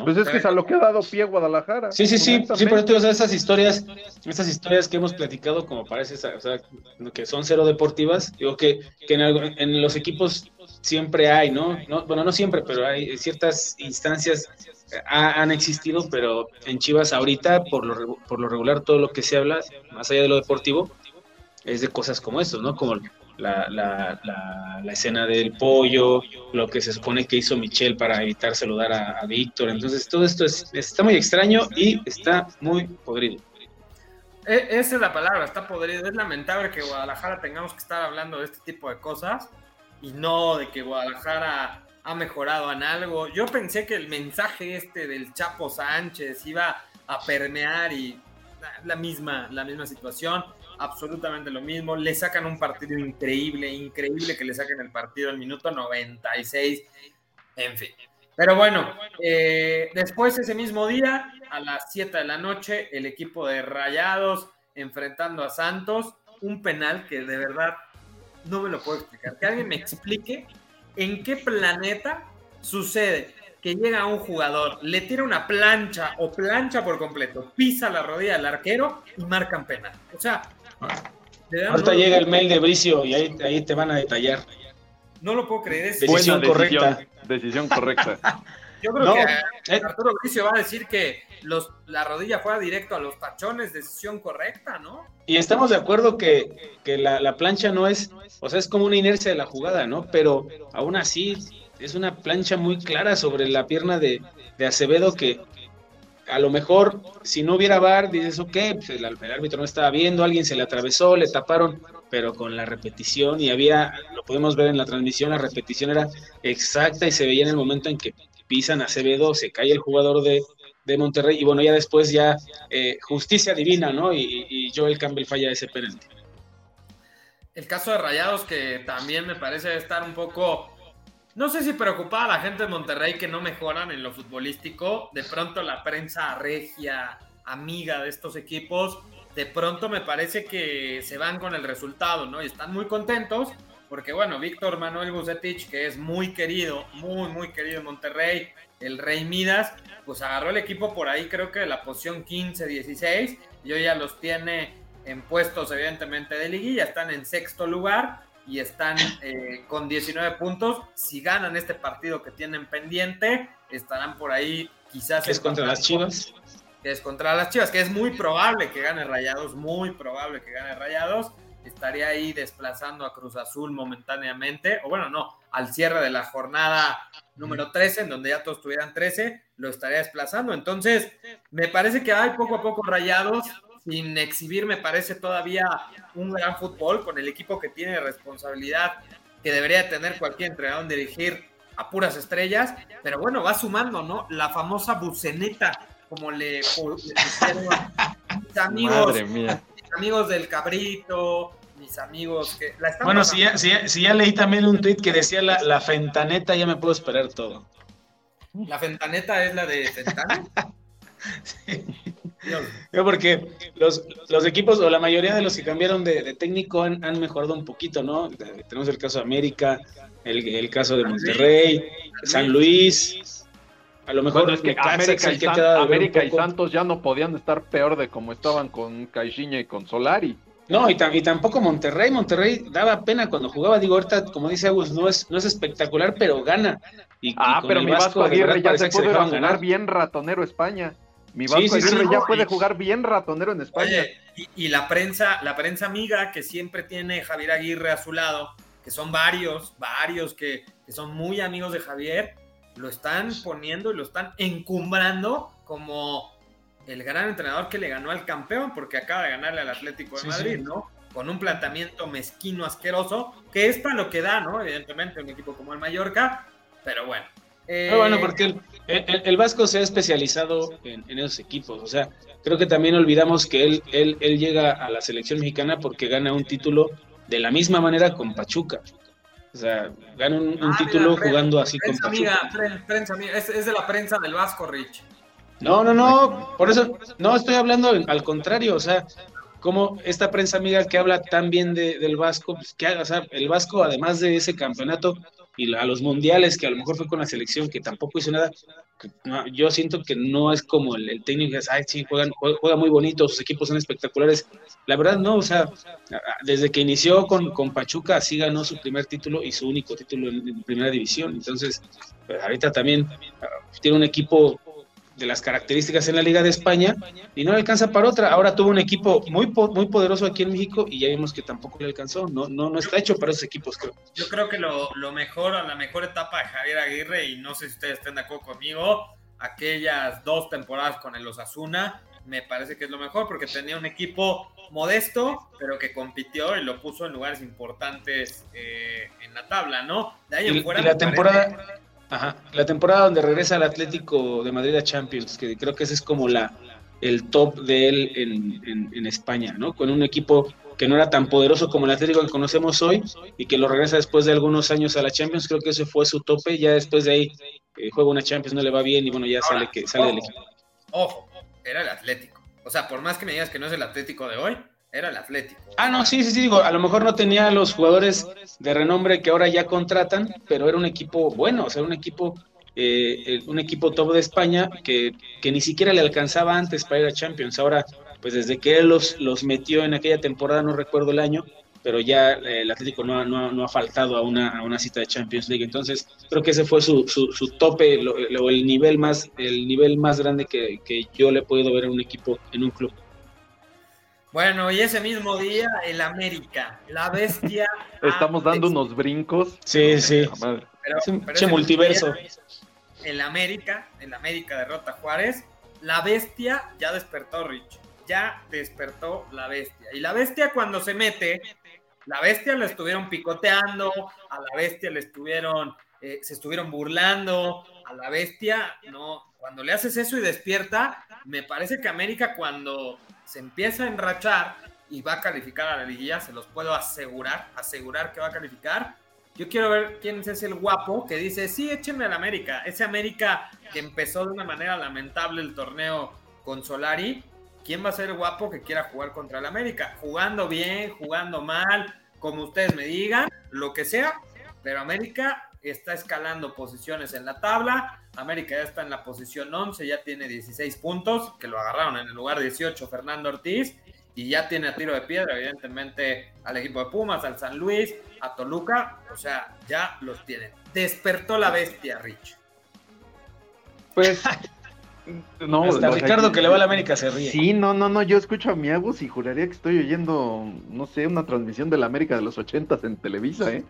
Pues es que es a lo que ha dado pie Guadalajara. Sí, sí, sí, sí, por eso, esas historias, esas historias que hemos platicado, como parece, o sea, que son cero deportivas, digo que, que en, en, los equipos siempre hay, ¿no? ¿no? Bueno, no siempre, pero hay ciertas instancias han existido, pero en Chivas ahorita, por lo, por lo regular, todo lo que se habla, más allá de lo deportivo, es de cosas como esto, ¿no? Como la, la, la, escena del pollo, lo que se supone que hizo Michelle para evitar saludar a, Víctor. Entonces, todo esto es, está muy extraño y está muy podrido. E, esa es la palabra, está podrido. Es lamentable que Guadalajara tengamos que estar hablando de este tipo de cosas y no de que Guadalajara ha mejorado en algo. Yo pensé que el mensaje este del Chapo Sánchez iba a permear y la misma, la misma situación absolutamente lo mismo. Le sacan un partido increíble, increíble que le saquen el partido al minuto 96. En fin. Pero bueno, eh, después ese mismo día, a las 7 de la noche, el equipo de Rayados enfrentando a Santos, un penal que de verdad no me lo puedo explicar. Que alguien me explique en qué planeta sucede que llega un jugador, le tira una plancha o plancha por completo, pisa la rodilla del arquero y marcan penal. O sea, Ahorita llega el mail de Bricio y ahí, ahí te van a detallar. No lo puedo creer. Es decisión correcta. Decisión correcta. Yo creo que eh. Arturo Bricio va a decir que los, la rodilla fuera directo a los tachones, decisión correcta, ¿no? Y estamos de acuerdo que, que la, la, plancha no es, o sea, es como una inercia de la jugada, ¿no? Pero aún así es una plancha muy clara sobre la pierna de, de Acevedo que, a lo mejor si no hubiera VAR, dices, ok, pues el, árbitro no estaba viendo, alguien se le atravesó, le taparon, pero con la repetición y había, lo podemos ver en la transmisión, la repetición era exacta y se veía en el momento en que pisan a Acevedo, se cae el jugador de, Monterrey y bueno, ya después ya eh, justicia divina, ¿no? Y, y Joel Campbell falla ese penalti. El caso de Rayados que también me parece estar un poco no sé si preocupaba a la gente de Monterrey que no mejoran en lo futbolístico. De pronto la prensa regia, amiga de estos equipos, de pronto me parece que se van con el resultado, ¿no? Y están muy contentos porque, bueno, Víctor Manuel Bucetich, que es muy querido, muy, muy querido en Monterrey, el Rey Midas, pues agarró el equipo por ahí, creo que de la posición 15, 16, y hoy ya los tiene en puestos, evidentemente, de liguilla, están en sexto lugar y están eh, con 19 puntos. Si ganan este partido que tienen pendiente, estarán por ahí quizás... es contra las Chivas? Que es contra las Chivas, que es muy probable que gane Rayados, muy probable que gane Rayados. Estaría ahí desplazando a Cruz Azul momentáneamente, o bueno, no, al cierre de la jornada número 13, en donde ya todos tuvieran 13, lo estaría desplazando. Entonces, me parece que hay poco a poco Rayados sin exhibir, me parece todavía un gran fútbol con el equipo que tiene responsabilidad que debería tener cualquier entrenador en dirigir a puras estrellas, pero bueno, va sumando, ¿no? La famosa buceneta, como le, mis amigos, mis amigos del cabrito, mis amigos que Bueno, si ya, si, ya, leí también un tweet que decía la, la fentaneta, ya me puedo esperar todo. ¿La fentaneta es la de Fentana? sí. Porque los, los, equipos, o la mayoría de los que cambiaron de, técnico han, mejorado un poquito, ¿no? Tenemos el caso de América, el, el caso de Monterrey, San Luis. A lo mejor es que América, y, América y, Santos ya no podían estar peor de como estaban con Caixinha y con Solari. No, y, tampoco Monterrey. Monterrey daba pena cuando jugaba. Digo, ahorita, como dice Agus, no es, no es espectacular, pero gana. Y, ah, pero mi Vasco, Aguirre ya se puede jugar bien ratonero España. Mi Vasco Aguirre ya puede jugar bien ratonero en España. y, la prensa, la prensa amiga que siempre tiene Javier Aguirre a su lado, que son varios, varios que, que son muy amigos de Javier, lo están poniendo y lo están encumbrando como el gran entrenador que le ganó al campeón, porque acaba de ganarle al Atlético de Madrid, ¿no? Con un planteamiento mezquino, asqueroso, que es para lo que da, ¿no? Evidentemente, un equipo como el Mallorca, pero bueno. Pero bueno, porque el, Vasco se ha especializado en, esos equipos, o sea, creo que también olvidamos que él, él, él llega a la selección mexicana porque gana un título de la misma manera con Pachuca. O sea, gana un, ah, título jugando así con Pachuca. prensa amiga, es, es de la prensa del Vasco, Rich. No, no, no, por eso, no, estoy hablando al contrario, o sea, como esta prensa amiga que habla tan bien del Vasco, pues que o sea, el Vasco, además de ese campeonato y a los mundiales, que a lo mejor fue con la selección, que tampoco hizo nada, yo siento que no es como el, técnico que ay, sí, juegan, juega muy bonito, sus equipos son espectaculares. La verdad, no, o sea, desde que inició con, con Pachuca, así ganó su primer título y su único título en, primera división. Entonces, pues, ahorita también tiene un equipo de las características en la Liga de España y no le alcanza para otra. Ahora tuvo un equipo muy, muy poderoso aquí en México y ya vimos que tampoco le alcanzó. No, no, no está hecho para esos equipos, creo. Yo creo que lo, lo mejor, la mejor etapa de Javier Aguirre, y no sé si ustedes estén de acuerdo conmigo, aquellas dos temporadas con el Osasuna, me parece que es lo mejor porque tenía un equipo modesto, pero que compitió y lo puso en lugares importantes eh, en la tabla, ¿no? De ahí en fuera. Y la temporada. Ajá, la temporada donde regresa al Atlético de Madrid a Champions, que creo que ese es como la, el top de él en, en, España, ¿no? Con un equipo que no era tan poderoso como el Atlético que conocemos hoy y que lo regresa después de algunos años a la Champions, creo que ese fue su tope, ya después de ahí eh, juega una Champions, no le va bien y bueno, ya sale, que, sale del equipo. Ojo, era el Atlético. O sea, por más que me digas que no es el Atlético de hoy, era el Atlético. Ah, no, sí, sí, sí, digo, a lo mejor no tenía los jugadores de renombre que ahora ya contratan, pero era un equipo bueno, o sea, un equipo, eh, un equipo top de España que, que, ni siquiera le alcanzaba antes para ir a Champions. Ahora, pues desde que él los, los metió en aquella temporada, no recuerdo el año, pero ya eh, el Atlético no, no, no ha faltado a una, a una, cita de Champions League. Entonces, creo que ese fue su, su, su tope, o el nivel más, el nivel más grande que, que yo le he podido ver en un equipo, en un club. Bueno, y ese mismo día, el América, la bestia. Estamos dando unos brincos. Sí, sí. Pero, multiverso. el América, el América derrota a Juárez. La bestia ya despertó, Rich. Ya despertó la bestia. Y la bestia cuando se mete, la bestia le estuvieron picoteando, a la bestia le estuvieron, eh, se estuvieron burlando, a la bestia, no. Cuando le haces eso y despierta, me parece que América cuando se empieza a enrachar y va a calificar a la liguilla, se los puedo asegurar, asegurar que va a calificar. Yo quiero ver quién es el guapo que dice, sí, échenme al América. Ese América que empezó de una manera lamentable el torneo con Solari. ¿Quién va a ser el guapo que quiera jugar contra el América? Jugando bien, jugando mal, como ustedes me digan, lo que sea. Pero América está escalando posiciones en la tabla. América ya está en la posición 11, ya tiene 16 puntos, que lo agarraron en el lugar 18 Fernando Ortiz, y ya tiene a tiro de piedra, evidentemente, al equipo de Pumas, al San Luis, a Toluca, o sea, ya los tienen. Despertó la bestia, Rich. Pues No, Hasta Ricardo que le va a la América se ríe. Sí, no, no, no, yo escucho a mi Agus y juraría que estoy oyendo, no sé, una transmisión de la América de los ochentas en Televisa, ¿eh?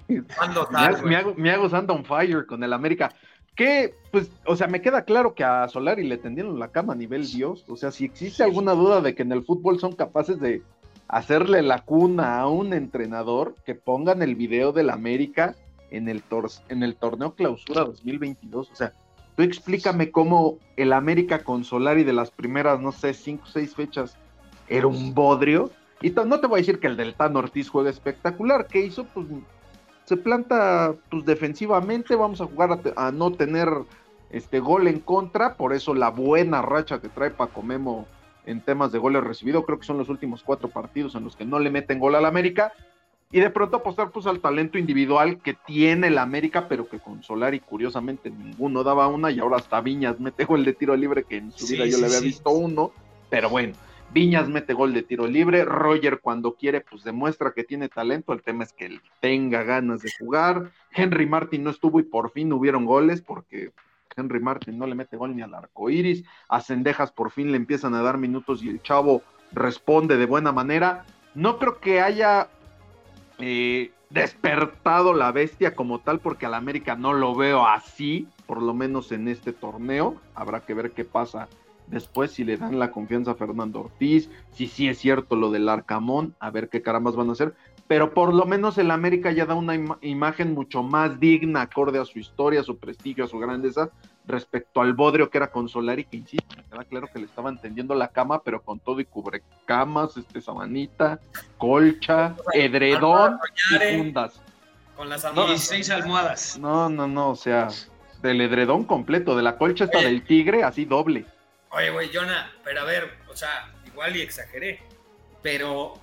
Mi Agus anda on fire con el América. Que, pues, o sea, me queda claro que a Solari le tendieron la cama a nivel Dios. O sea, si existe alguna duda de que en el fútbol son capaces de hacerle la cuna a un entrenador, que pongan el video del América en el, en el torneo clausura 2022. O sea, Tú explícame cómo el América con Solari de las primeras, no sé, cinco o seis fechas era un bodrio. Y no te voy a decir que el del Tan Ortiz juega espectacular. ¿Qué hizo? Pues se planta pues, defensivamente. Vamos a jugar a, no tener este gol en contra. Por eso la buena racha que trae Paco Memo en temas de goles recibidos. Creo que son los últimos cuatro partidos en los que no le meten gol al América y de pronto apostar pues al talento individual que tiene el América, pero que con Solari curiosamente ninguno daba una y ahora hasta Viñas mete el de tiro libre que en su vida yo le había visto uno, pero bueno. Viñas mete gol de tiro libre, Roger cuando quiere pues demuestra que tiene talento, el tema es que él tenga ganas de jugar, Henry Martin no estuvo y por fin hubieron goles porque Henry Martin no le mete gol ni al arco iris, a Cendejas por fin le empiezan a dar minutos y el chavo responde de buena manera. No creo que haya eh, despertado la bestia como tal, porque al América no lo veo así, por lo menos en este torneo. Habrá que ver qué pasa después, si le dan la confianza a Fernando Ortiz, si sí es cierto lo del Arcamón, a ver qué carambas van a hacer. Pero por lo menos el América ya da una imagen mucho más digna, acorde a su historia, a su prestigio, a su grandeza, respecto al bodrio que era con Solari, que insisto, me queda claro que le estaban tendiendo la cama, pero con todo y cubrecamas, este sabanita, colcha, edredón y fundas. Con las almohadas. seis almohadas. No, no, no, o sea, del edredón completo, de la colcha hasta del tigre, así doble. Oye, güey, Jonah, pero a ver, o sea, igual y exageré, pero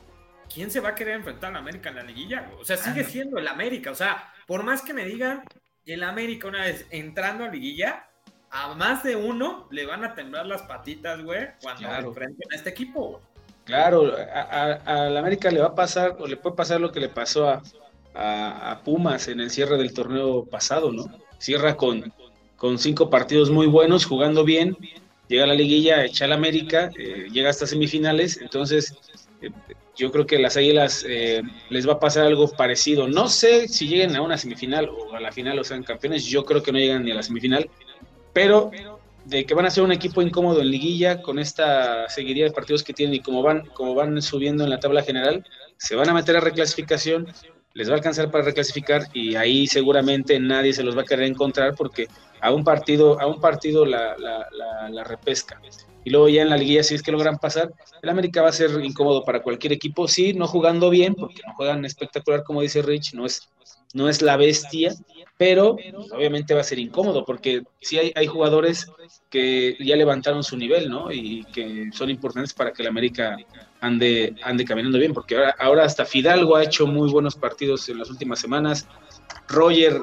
¿quién se va a querer enfrentar a América en la liguilla? O sea, sigue ah, siendo el América, o sea, por más que me digan el América una vez entrando a liguilla, a más de uno le van a temblar las patitas, güey, cuando enfrenten a este equipo. Claro, a, la América le va a pasar, o le puede pasar lo que le pasó a, Pumas en el cierre del torneo pasado, ¿no? Cierra con, con cinco partidos muy buenos, jugando bien, llega a la liguilla, echa a la América, eh, llega hasta semifinales, entonces eh, yo creo que las Águilas eh, les va a pasar algo parecido. No sé si lleguen a una semifinal o a la final o sean campeones, yo creo que no llegan ni a la semifinal, pero de que van a ser un equipo incómodo en liguilla con esta seguiría de partidos que tienen y como van, como van subiendo en la tabla general, se van a meter a reclasificación, les va a alcanzar para reclasificar y ahí seguramente nadie se los va a querer encontrar porque a un partido, a un partido la, repesca. Y luego ya en la liguilla, si es que logran pasar, el América va a ser incómodo para cualquier equipo, sí, no jugando bien, porque no juegan espectacular, como dice Rich, no es, no es la bestia, pero obviamente va a ser incómodo porque sí hay, hay jugadores que ya levantaron su nivel, ¿no? Y que son importantes para que el América ande, ande caminando bien, porque ahora, ahora hasta Fidalgo ha hecho muy buenos partidos en las últimas semanas. Roger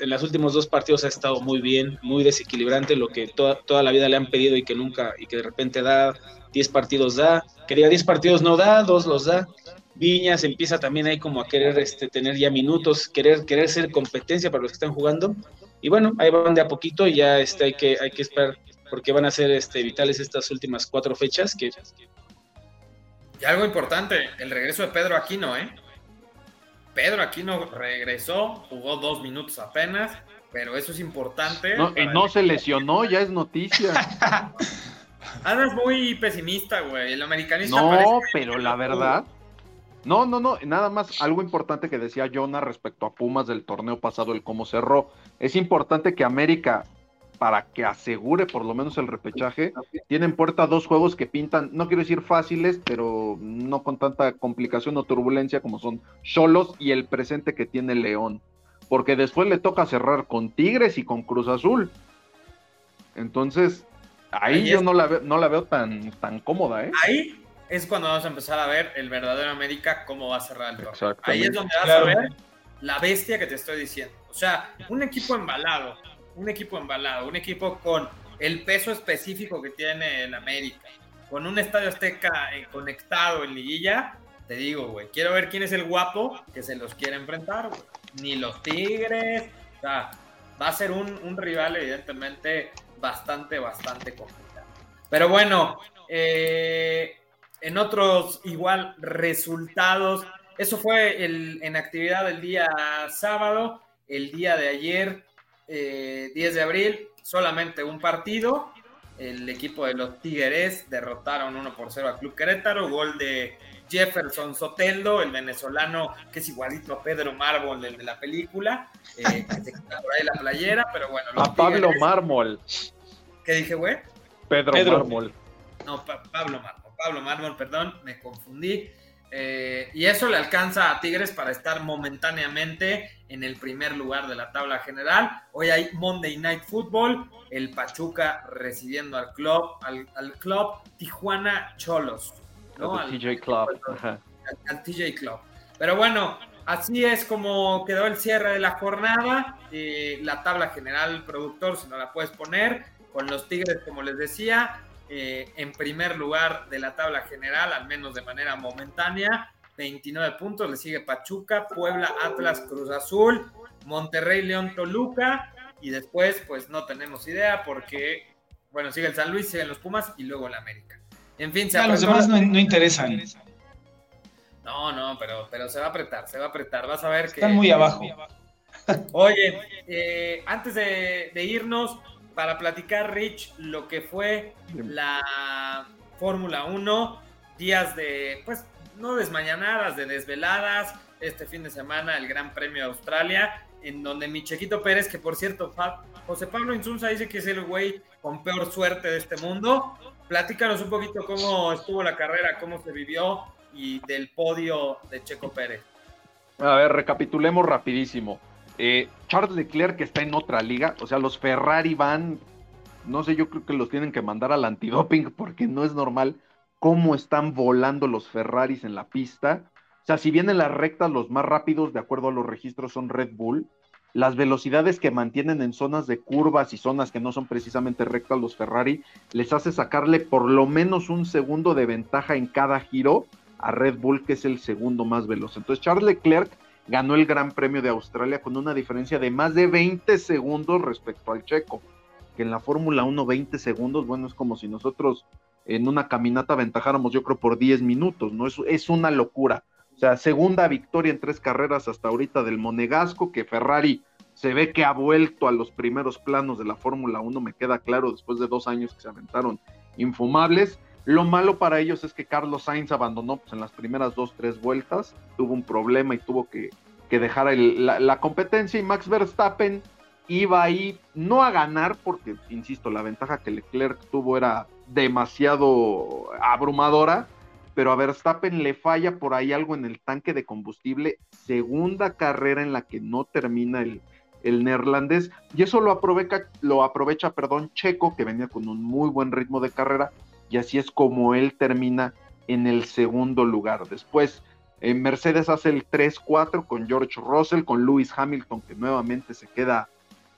en los últimos dos partidos ha estado muy bien, muy desequilibrante, lo que toda, toda la vida le han pedido y que nunca, y que de repente da 10 partidos da, que diga 10 partidos no da, dos los da. Viñas empieza también ahí como a querer este, tener ya minutos, querer, querer ser competencia para los que están jugando. Y bueno, ahí van de a poquito y ya este, hay, que, hay que esperar porque van a ser este, vitales estas últimas cuatro fechas. Que... Y algo importante, el regreso de Pedro Aquino, ¿eh? Pedro Aquino regresó, jugó dos minutos apenas, pero eso es importante. No, y no se lesionó, ya es noticia. Andas muy pesimista, güey. El americanista. No, pero la verdad, no, no, no, nada más algo importante que decía Jonah respecto a Pumas del torneo pasado, el cómo cerró. Es importante que América, para que asegure por lo menos el repechaje, tiene en puerta dos juegos que pintan, no quiero decir fáciles, pero no con tanta complicación o turbulencia como son Cholos y el presente que tiene León. Porque después le toca cerrar con Tigres y con Cruz Azul. Entonces, ahí, yo no la, veo, no la veo tan, tan cómoda, ¿eh? Ahí es cuando vamos a empezar a ver el verdadero América, cómo va a cerrar el torneo. Ahí es donde vas a ver la bestia que te estoy diciendo. O sea, un equipo embalado, un equipo embalado, un equipo con el peso específico que tiene el América, con un estadio azteca eh, conectado en liguilla, te digo, güey, quiero ver quién es el guapo que se los quiere enfrentar, güey. Ni los Tigres, o sea, va a ser un, un rival evidentemente bastante, bastante complicado. Pero bueno, eh, en otros igual resultados. Eso fue el, en actividad del día sábado, el día de ayer, 10 eh, de abril, solamente un partido. El equipo de los Tigres derrotaron 1 por 0 a Club Querétaro, gol de Jefferson Soteldo, el venezolano que es igualito a Pedro Mármol, el de la película, eh, que se queda por ahí la playera, pero bueno. a Pablo Mármol. ¿Qué dije, güey? Pedro, Pedro. Mármol. No, Pablo Mármol. Pablo Mármol, perdón, me confundí. Eh, y eso le alcanza a Tigres para estar momentáneamente en el primer lugar de la tabla general. Hoy hay Monday Night Football, el Pachuca recibiendo al club, al, club Tijuana Cholos. ¿no? Al TJ Club. Al, TJ Club. Pero bueno, así es como quedó el cierre de la jornada. Eh, la tabla general, productor, si no la puedes poner, con los Tigres, como les decía, eh, en primer lugar de la tabla general, al menos de manera momentánea. 29 puntos, le sigue Pachuca, Puebla, Atlas, Cruz Azul, Monterrey, León, Toluca. Y después, pues no tenemos idea porque, bueno, sigue el San Luis, siguen los Pumas y luego el América. En fin, se Los demás no, no interesan. No, no, pero, pero se va a apretar, se va a apretar. Vas a ver que. Están muy abajo. Oye, eh, antes de, irnos, para platicar, Rich, lo que fue la Fórmula 1, días de, pues, no desmañanadas, de desveladas, este fin de semana el Gran Premio de Australia, en donde mi Chequito Pérez, que por cierto, José Pablo Insunza dice que es el güey con peor suerte de este mundo. Platícanos un poquito cómo estuvo la carrera, cómo se vivió y del podio de Checo Pérez. A ver, recapitulemos rapidísimo. Eh, Charles Leclerc que está en otra liga, o sea, los Ferrari van, no sé, yo creo que los tienen que mandar al antidoping porque no es normal cómo están volando los Ferraris en la pista. O sea, si bien en las rectas los más rápidos, de acuerdo a los registros, son Red Bull, las velocidades que mantienen en zonas de curvas y zonas que no son precisamente rectas los Ferrari, les hace sacarle por lo menos un segundo de ventaja en cada giro a Red Bull, que es el segundo más veloz. Entonces Charles Leclerc ganó el Gran Premio de Australia con una diferencia de más de 20 segundos respecto al checo, que en la Fórmula 1 20 segundos, bueno, es como si nosotros en una caminata aventajáramos yo creo por 10 minutos, ¿no? Es, es una locura. O sea, segunda victoria en tres carreras hasta ahorita del Monegasco, que Ferrari se ve que ha vuelto a los primeros planos de la Fórmula 1, me queda claro, después de dos años que se aventaron infumables. Lo malo para ellos es que Carlos Sainz abandonó pues, en las primeras dos, tres vueltas, tuvo un problema y tuvo que, dejar la, competencia y Max Verstappen iba ahí no a ganar porque, insisto, la ventaja que Leclerc tuvo era demasiado abrumadora, pero a Verstappen le falla por ahí algo en el tanque de combustible, segunda carrera en la que no termina el, el neerlandés, y eso lo aprovecha, lo aprovecha, perdón, Checo, que venía con un muy buen ritmo de carrera, y así es como él termina en el segundo lugar. Después, eh, Mercedes hace el 3-4 con George Russell, con Lewis Hamilton, que nuevamente se queda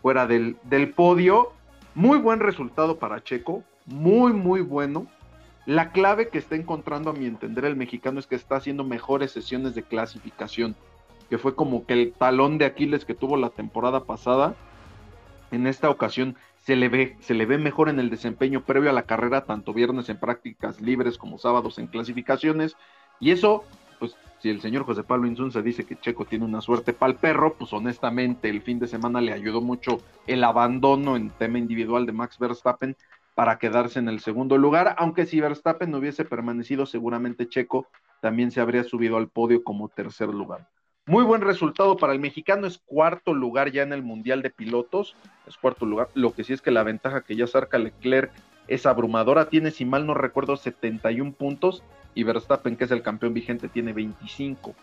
fuera del, del podio. Muy buen resultado para Checo, muy, muy bueno. La clave que está encontrando, a mi entender, el mexicano es que está haciendo mejores sesiones de clasificación, que fue como que el talón de Aquiles que tuvo la temporada pasada. En esta ocasión se le ve, se le ve mejor en el desempeño previo a la carrera, tanto viernes en prácticas libres como sábados en clasificaciones. Y eso, pues, si el señor José Pablo Insunza dice que Checo tiene una suerte para el perro, pues honestamente el fin de semana le ayudó mucho el abandono en tema individual de Max Verstappen para quedarse en el segundo lugar, aunque si Verstappen no hubiese permanecido, seguramente Checo también se habría subido al podio como tercer lugar. Muy buen resultado para el mexicano, es cuarto lugar ya en el Mundial de Pilotos, es cuarto lugar, lo que sí es que la ventaja que ya saca Leclerc es abrumadora, tiene si mal no recuerdo 71 puntos y Verstappen que es el campeón vigente tiene 25.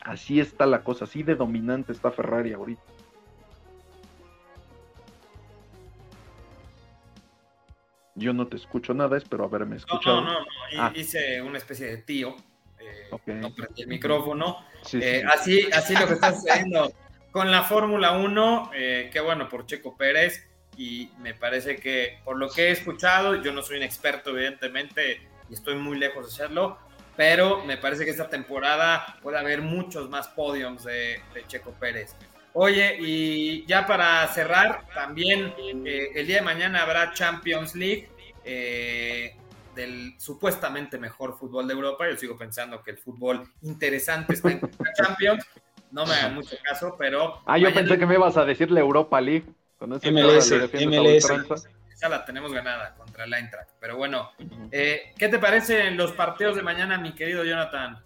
Así está la cosa, así de dominante está Ferrari ahorita. Yo no te escucho nada, espero haberme escuchado. No, no, no, ah. hice una especie de tío no prendí el micrófono. Eh, así, así lo que está sucediendo con la Fórmula 1, eh, qué bueno por Checo Pérez, y me parece que por lo que he escuchado, yo no soy un experto evidentemente, y estoy muy lejos de serlo, pero me parece que esta temporada puede haber muchos más podiums de, Checo Pérez. Oye, y ya para cerrar, también eh, el día de mañana habrá Champions League. Eh, del supuestamente mejor fútbol de Europa. Yo sigo pensando que el fútbol interesante está en la Champions. No me hagan mucho caso, pero. Ah, yo pensé que me ibas a decirle Europa League. Con MLS, MLS. Esa la tenemos ganada contra el Eintracht. Pero bueno, eh, ¿qué te parecen los partidos de mañana, mi querido Jonathan?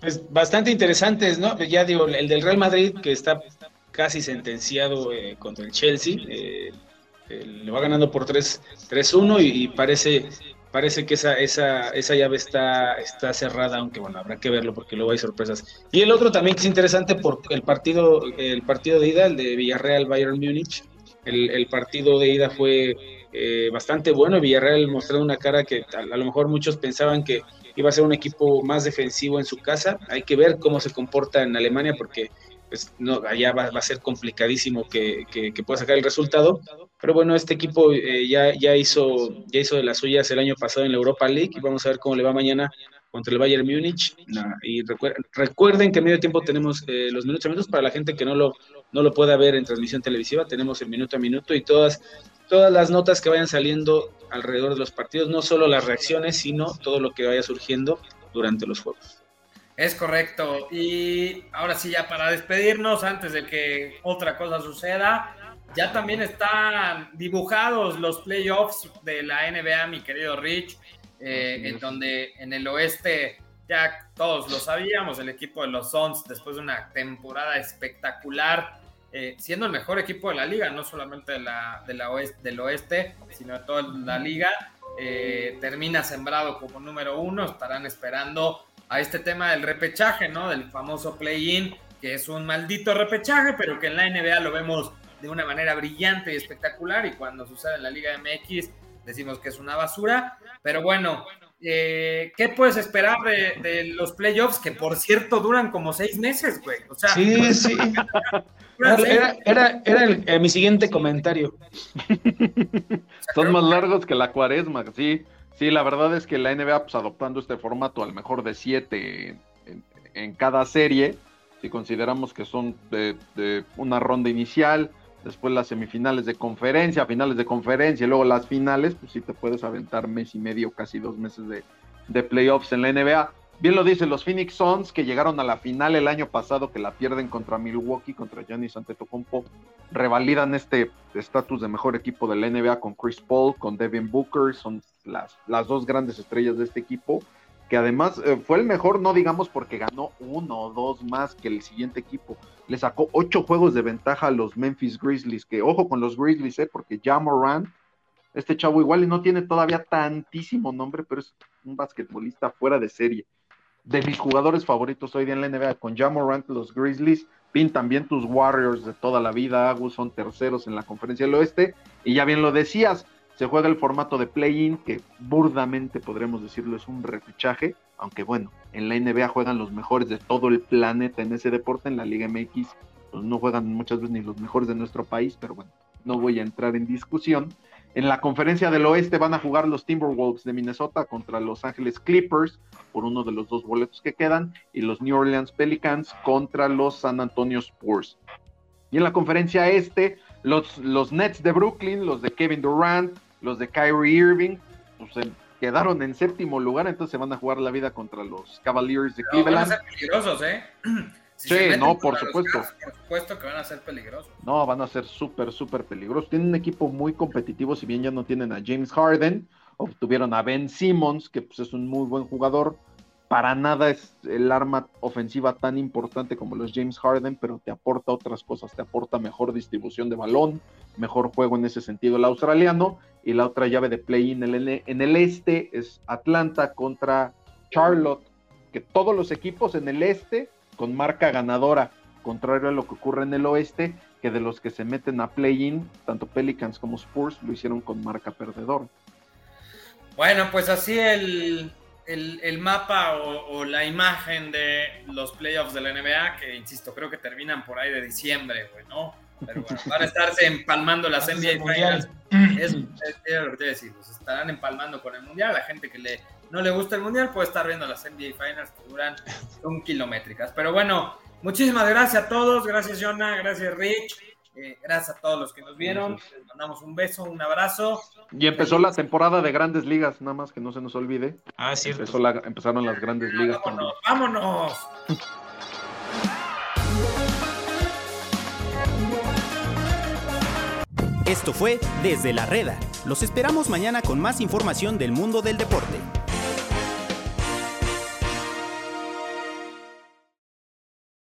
Pues bastante interesantes, ¿no? Ya digo, el del Real Madrid, que está casi sentenciado eh, contra el Chelsea. Eh, le va ganando por 3-1 y, parece parece que esa, esa, esa llave está, está cerrada, aunque bueno, habrá que verlo porque luego hay sorpresas. Y el otro también que es interesante por el partido, el partido de ida, el de Villarreal Bayern Múnich. El, partido de ida fue eh, bastante bueno. Villarreal mostrando una cara que a, lo mejor muchos pensaban que iba a ser un equipo más defensivo en su casa. Hay que ver cómo se comporta en Alemania porque pues no, allá va, a ser complicadísimo que, pueda sacar el resultado. Pero bueno, este equipo eh, ya, hizo, ya hizo de las suyas el año pasado en la Europa League y vamos a ver cómo le va mañana contra el Bayern Múnich. y recuerden, que en medio tiempo tenemos eh, los minutos a minutos para la gente que no lo, no lo pueda ver en transmisión televisiva. Tenemos el minuto a minuto y todas, todas las notas que vayan saliendo alrededor de los partidos, no solo las reacciones, sino todo lo que vaya surgiendo durante los juegos. Es correcto. Y ahora sí, ya para despedirnos, antes de que otra cosa suceda, ya también están dibujados los playoffs de la NBA, mi querido Rich, eh, en donde en el oeste ya todos lo sabíamos, el equipo de los Suns, después de una temporada espectacular, eh, siendo el mejor equipo de la liga, no solamente de la, de la oeste, del oeste, sino de toda la liga, eh, termina sembrado como número uno, estarán esperando a este tema del repechaje, ¿no? Del famoso play-in, que es un maldito repechaje, pero que en la NBA lo vemos de una manera brillante y espectacular y cuando sucede en la Liga MX decimos que es una basura. Pero bueno, eh, ¿qué puedes esperar de, los playoffs que por cierto duran como seis meses, güey? O sea, sí, sí. Era, era, mi siguiente comentario. Son más largos que la cuaresma, sí. Sí, la verdad es que la NBA, pues adoptando este formato al mejor de siete en, cada serie, si consideramos que son de, una ronda inicial, después las semifinales de conferencia, finales de conferencia y luego las finales, pues sí te puedes aventar mes y medio, casi dos meses de, de playoffs en la NBA. Bien lo dicen los Phoenix Suns que llegaron a la final el año pasado, que la pierden contra Milwaukee, contra Giannis Antetokounmpo, revalidan este estatus de mejor equipo de la NBA con Chris Paul, con Devin Booker, son las, las dos grandes estrellas de este equipo, que además eh, fue el mejor, no digamos porque ganó uno o dos más que el siguiente equipo, le sacó ocho juegos de ventaja a los Memphis Grizzlies, que ojo con los Grizzlies, eh, porque Ja Moran, este chavo igual y no tiene todavía tantísimo nombre, pero es un basquetbolista fuera de serie de mis jugadores favoritos hoy día en la NBA, con Jamorant, los Grizzlies, Pin también tus Warriors de toda la vida, Agus son terceros en la conferencia del oeste, y ya bien lo decías, se juega el formato de play-in, que burdamente podremos decirlo es un repechaje, aunque bueno, en la NBA juegan los mejores de todo el planeta en ese deporte, en la Liga MX pues no juegan muchas veces ni los mejores de nuestro país, pero bueno, no voy a entrar en discusión. En la conferencia del oeste van a jugar los Timberwolves de Minnesota contra Los Ángeles Clippers por uno de los dos boletos que quedan y los New Orleans Pelicans contra los San Antonio Spurs. Y en la conferencia este, los, los Nets de Brooklyn, los de Kevin Durant, los de Kyrie Irving, pues, quedaron en séptimo lugar, entonces se van a jugar la vida contra los Cavaliers de Cleveland. van a ser peligrosos, ¿eh? sí, no, por supuesto. por supuesto que van a ser peligrosos. No, van a ser súper, súper peligrosos. Tienen un equipo muy competitivo, si bien ya no tienen a James Harden, obtuvieron a Ben Simmons, que pues, es un muy buen jugador. Para nada es el arma ofensiva tan importante como los James Harden, pero te aporta otras cosas, te aporta mejor distribución de balón, mejor juego en ese sentido el australiano. Y la otra llave de play-in en el este es Atlanta contra Charlotte, que todos los equipos en el este con marca ganadora, contrario a lo que ocurre en el oeste, que de los que se meten a play-in, tanto Pelicans como Spurs lo hicieron con marca perdedora. Bueno, pues así el, mapa o, la imagen de los playoffs de la NBA, que insisto, creo que terminan por ahí de diciembre, güey, ¿no? Pero bueno, van a estarse empalmando las NBA Finals. Es, es, lo que te decir, los estarán empalmando con el Mundial. La gente que le no le gusta el mundial, puede estar viendo las NBA Finals que duran un kilométricas. Pero bueno, muchísimas gracias a todos, gracias Jonah, gracias Rich, eh, gracias a todos los que nos vieron, les mandamos un beso, un abrazo. Y empezó la temporada de grandes ligas, nada más que no se nos olvide. Ah, sí. empezaron las grandes ligas. Vámonos, vámonos. Esto fue Desde la Reda. Los esperamos mañana con más información del mundo del deporte.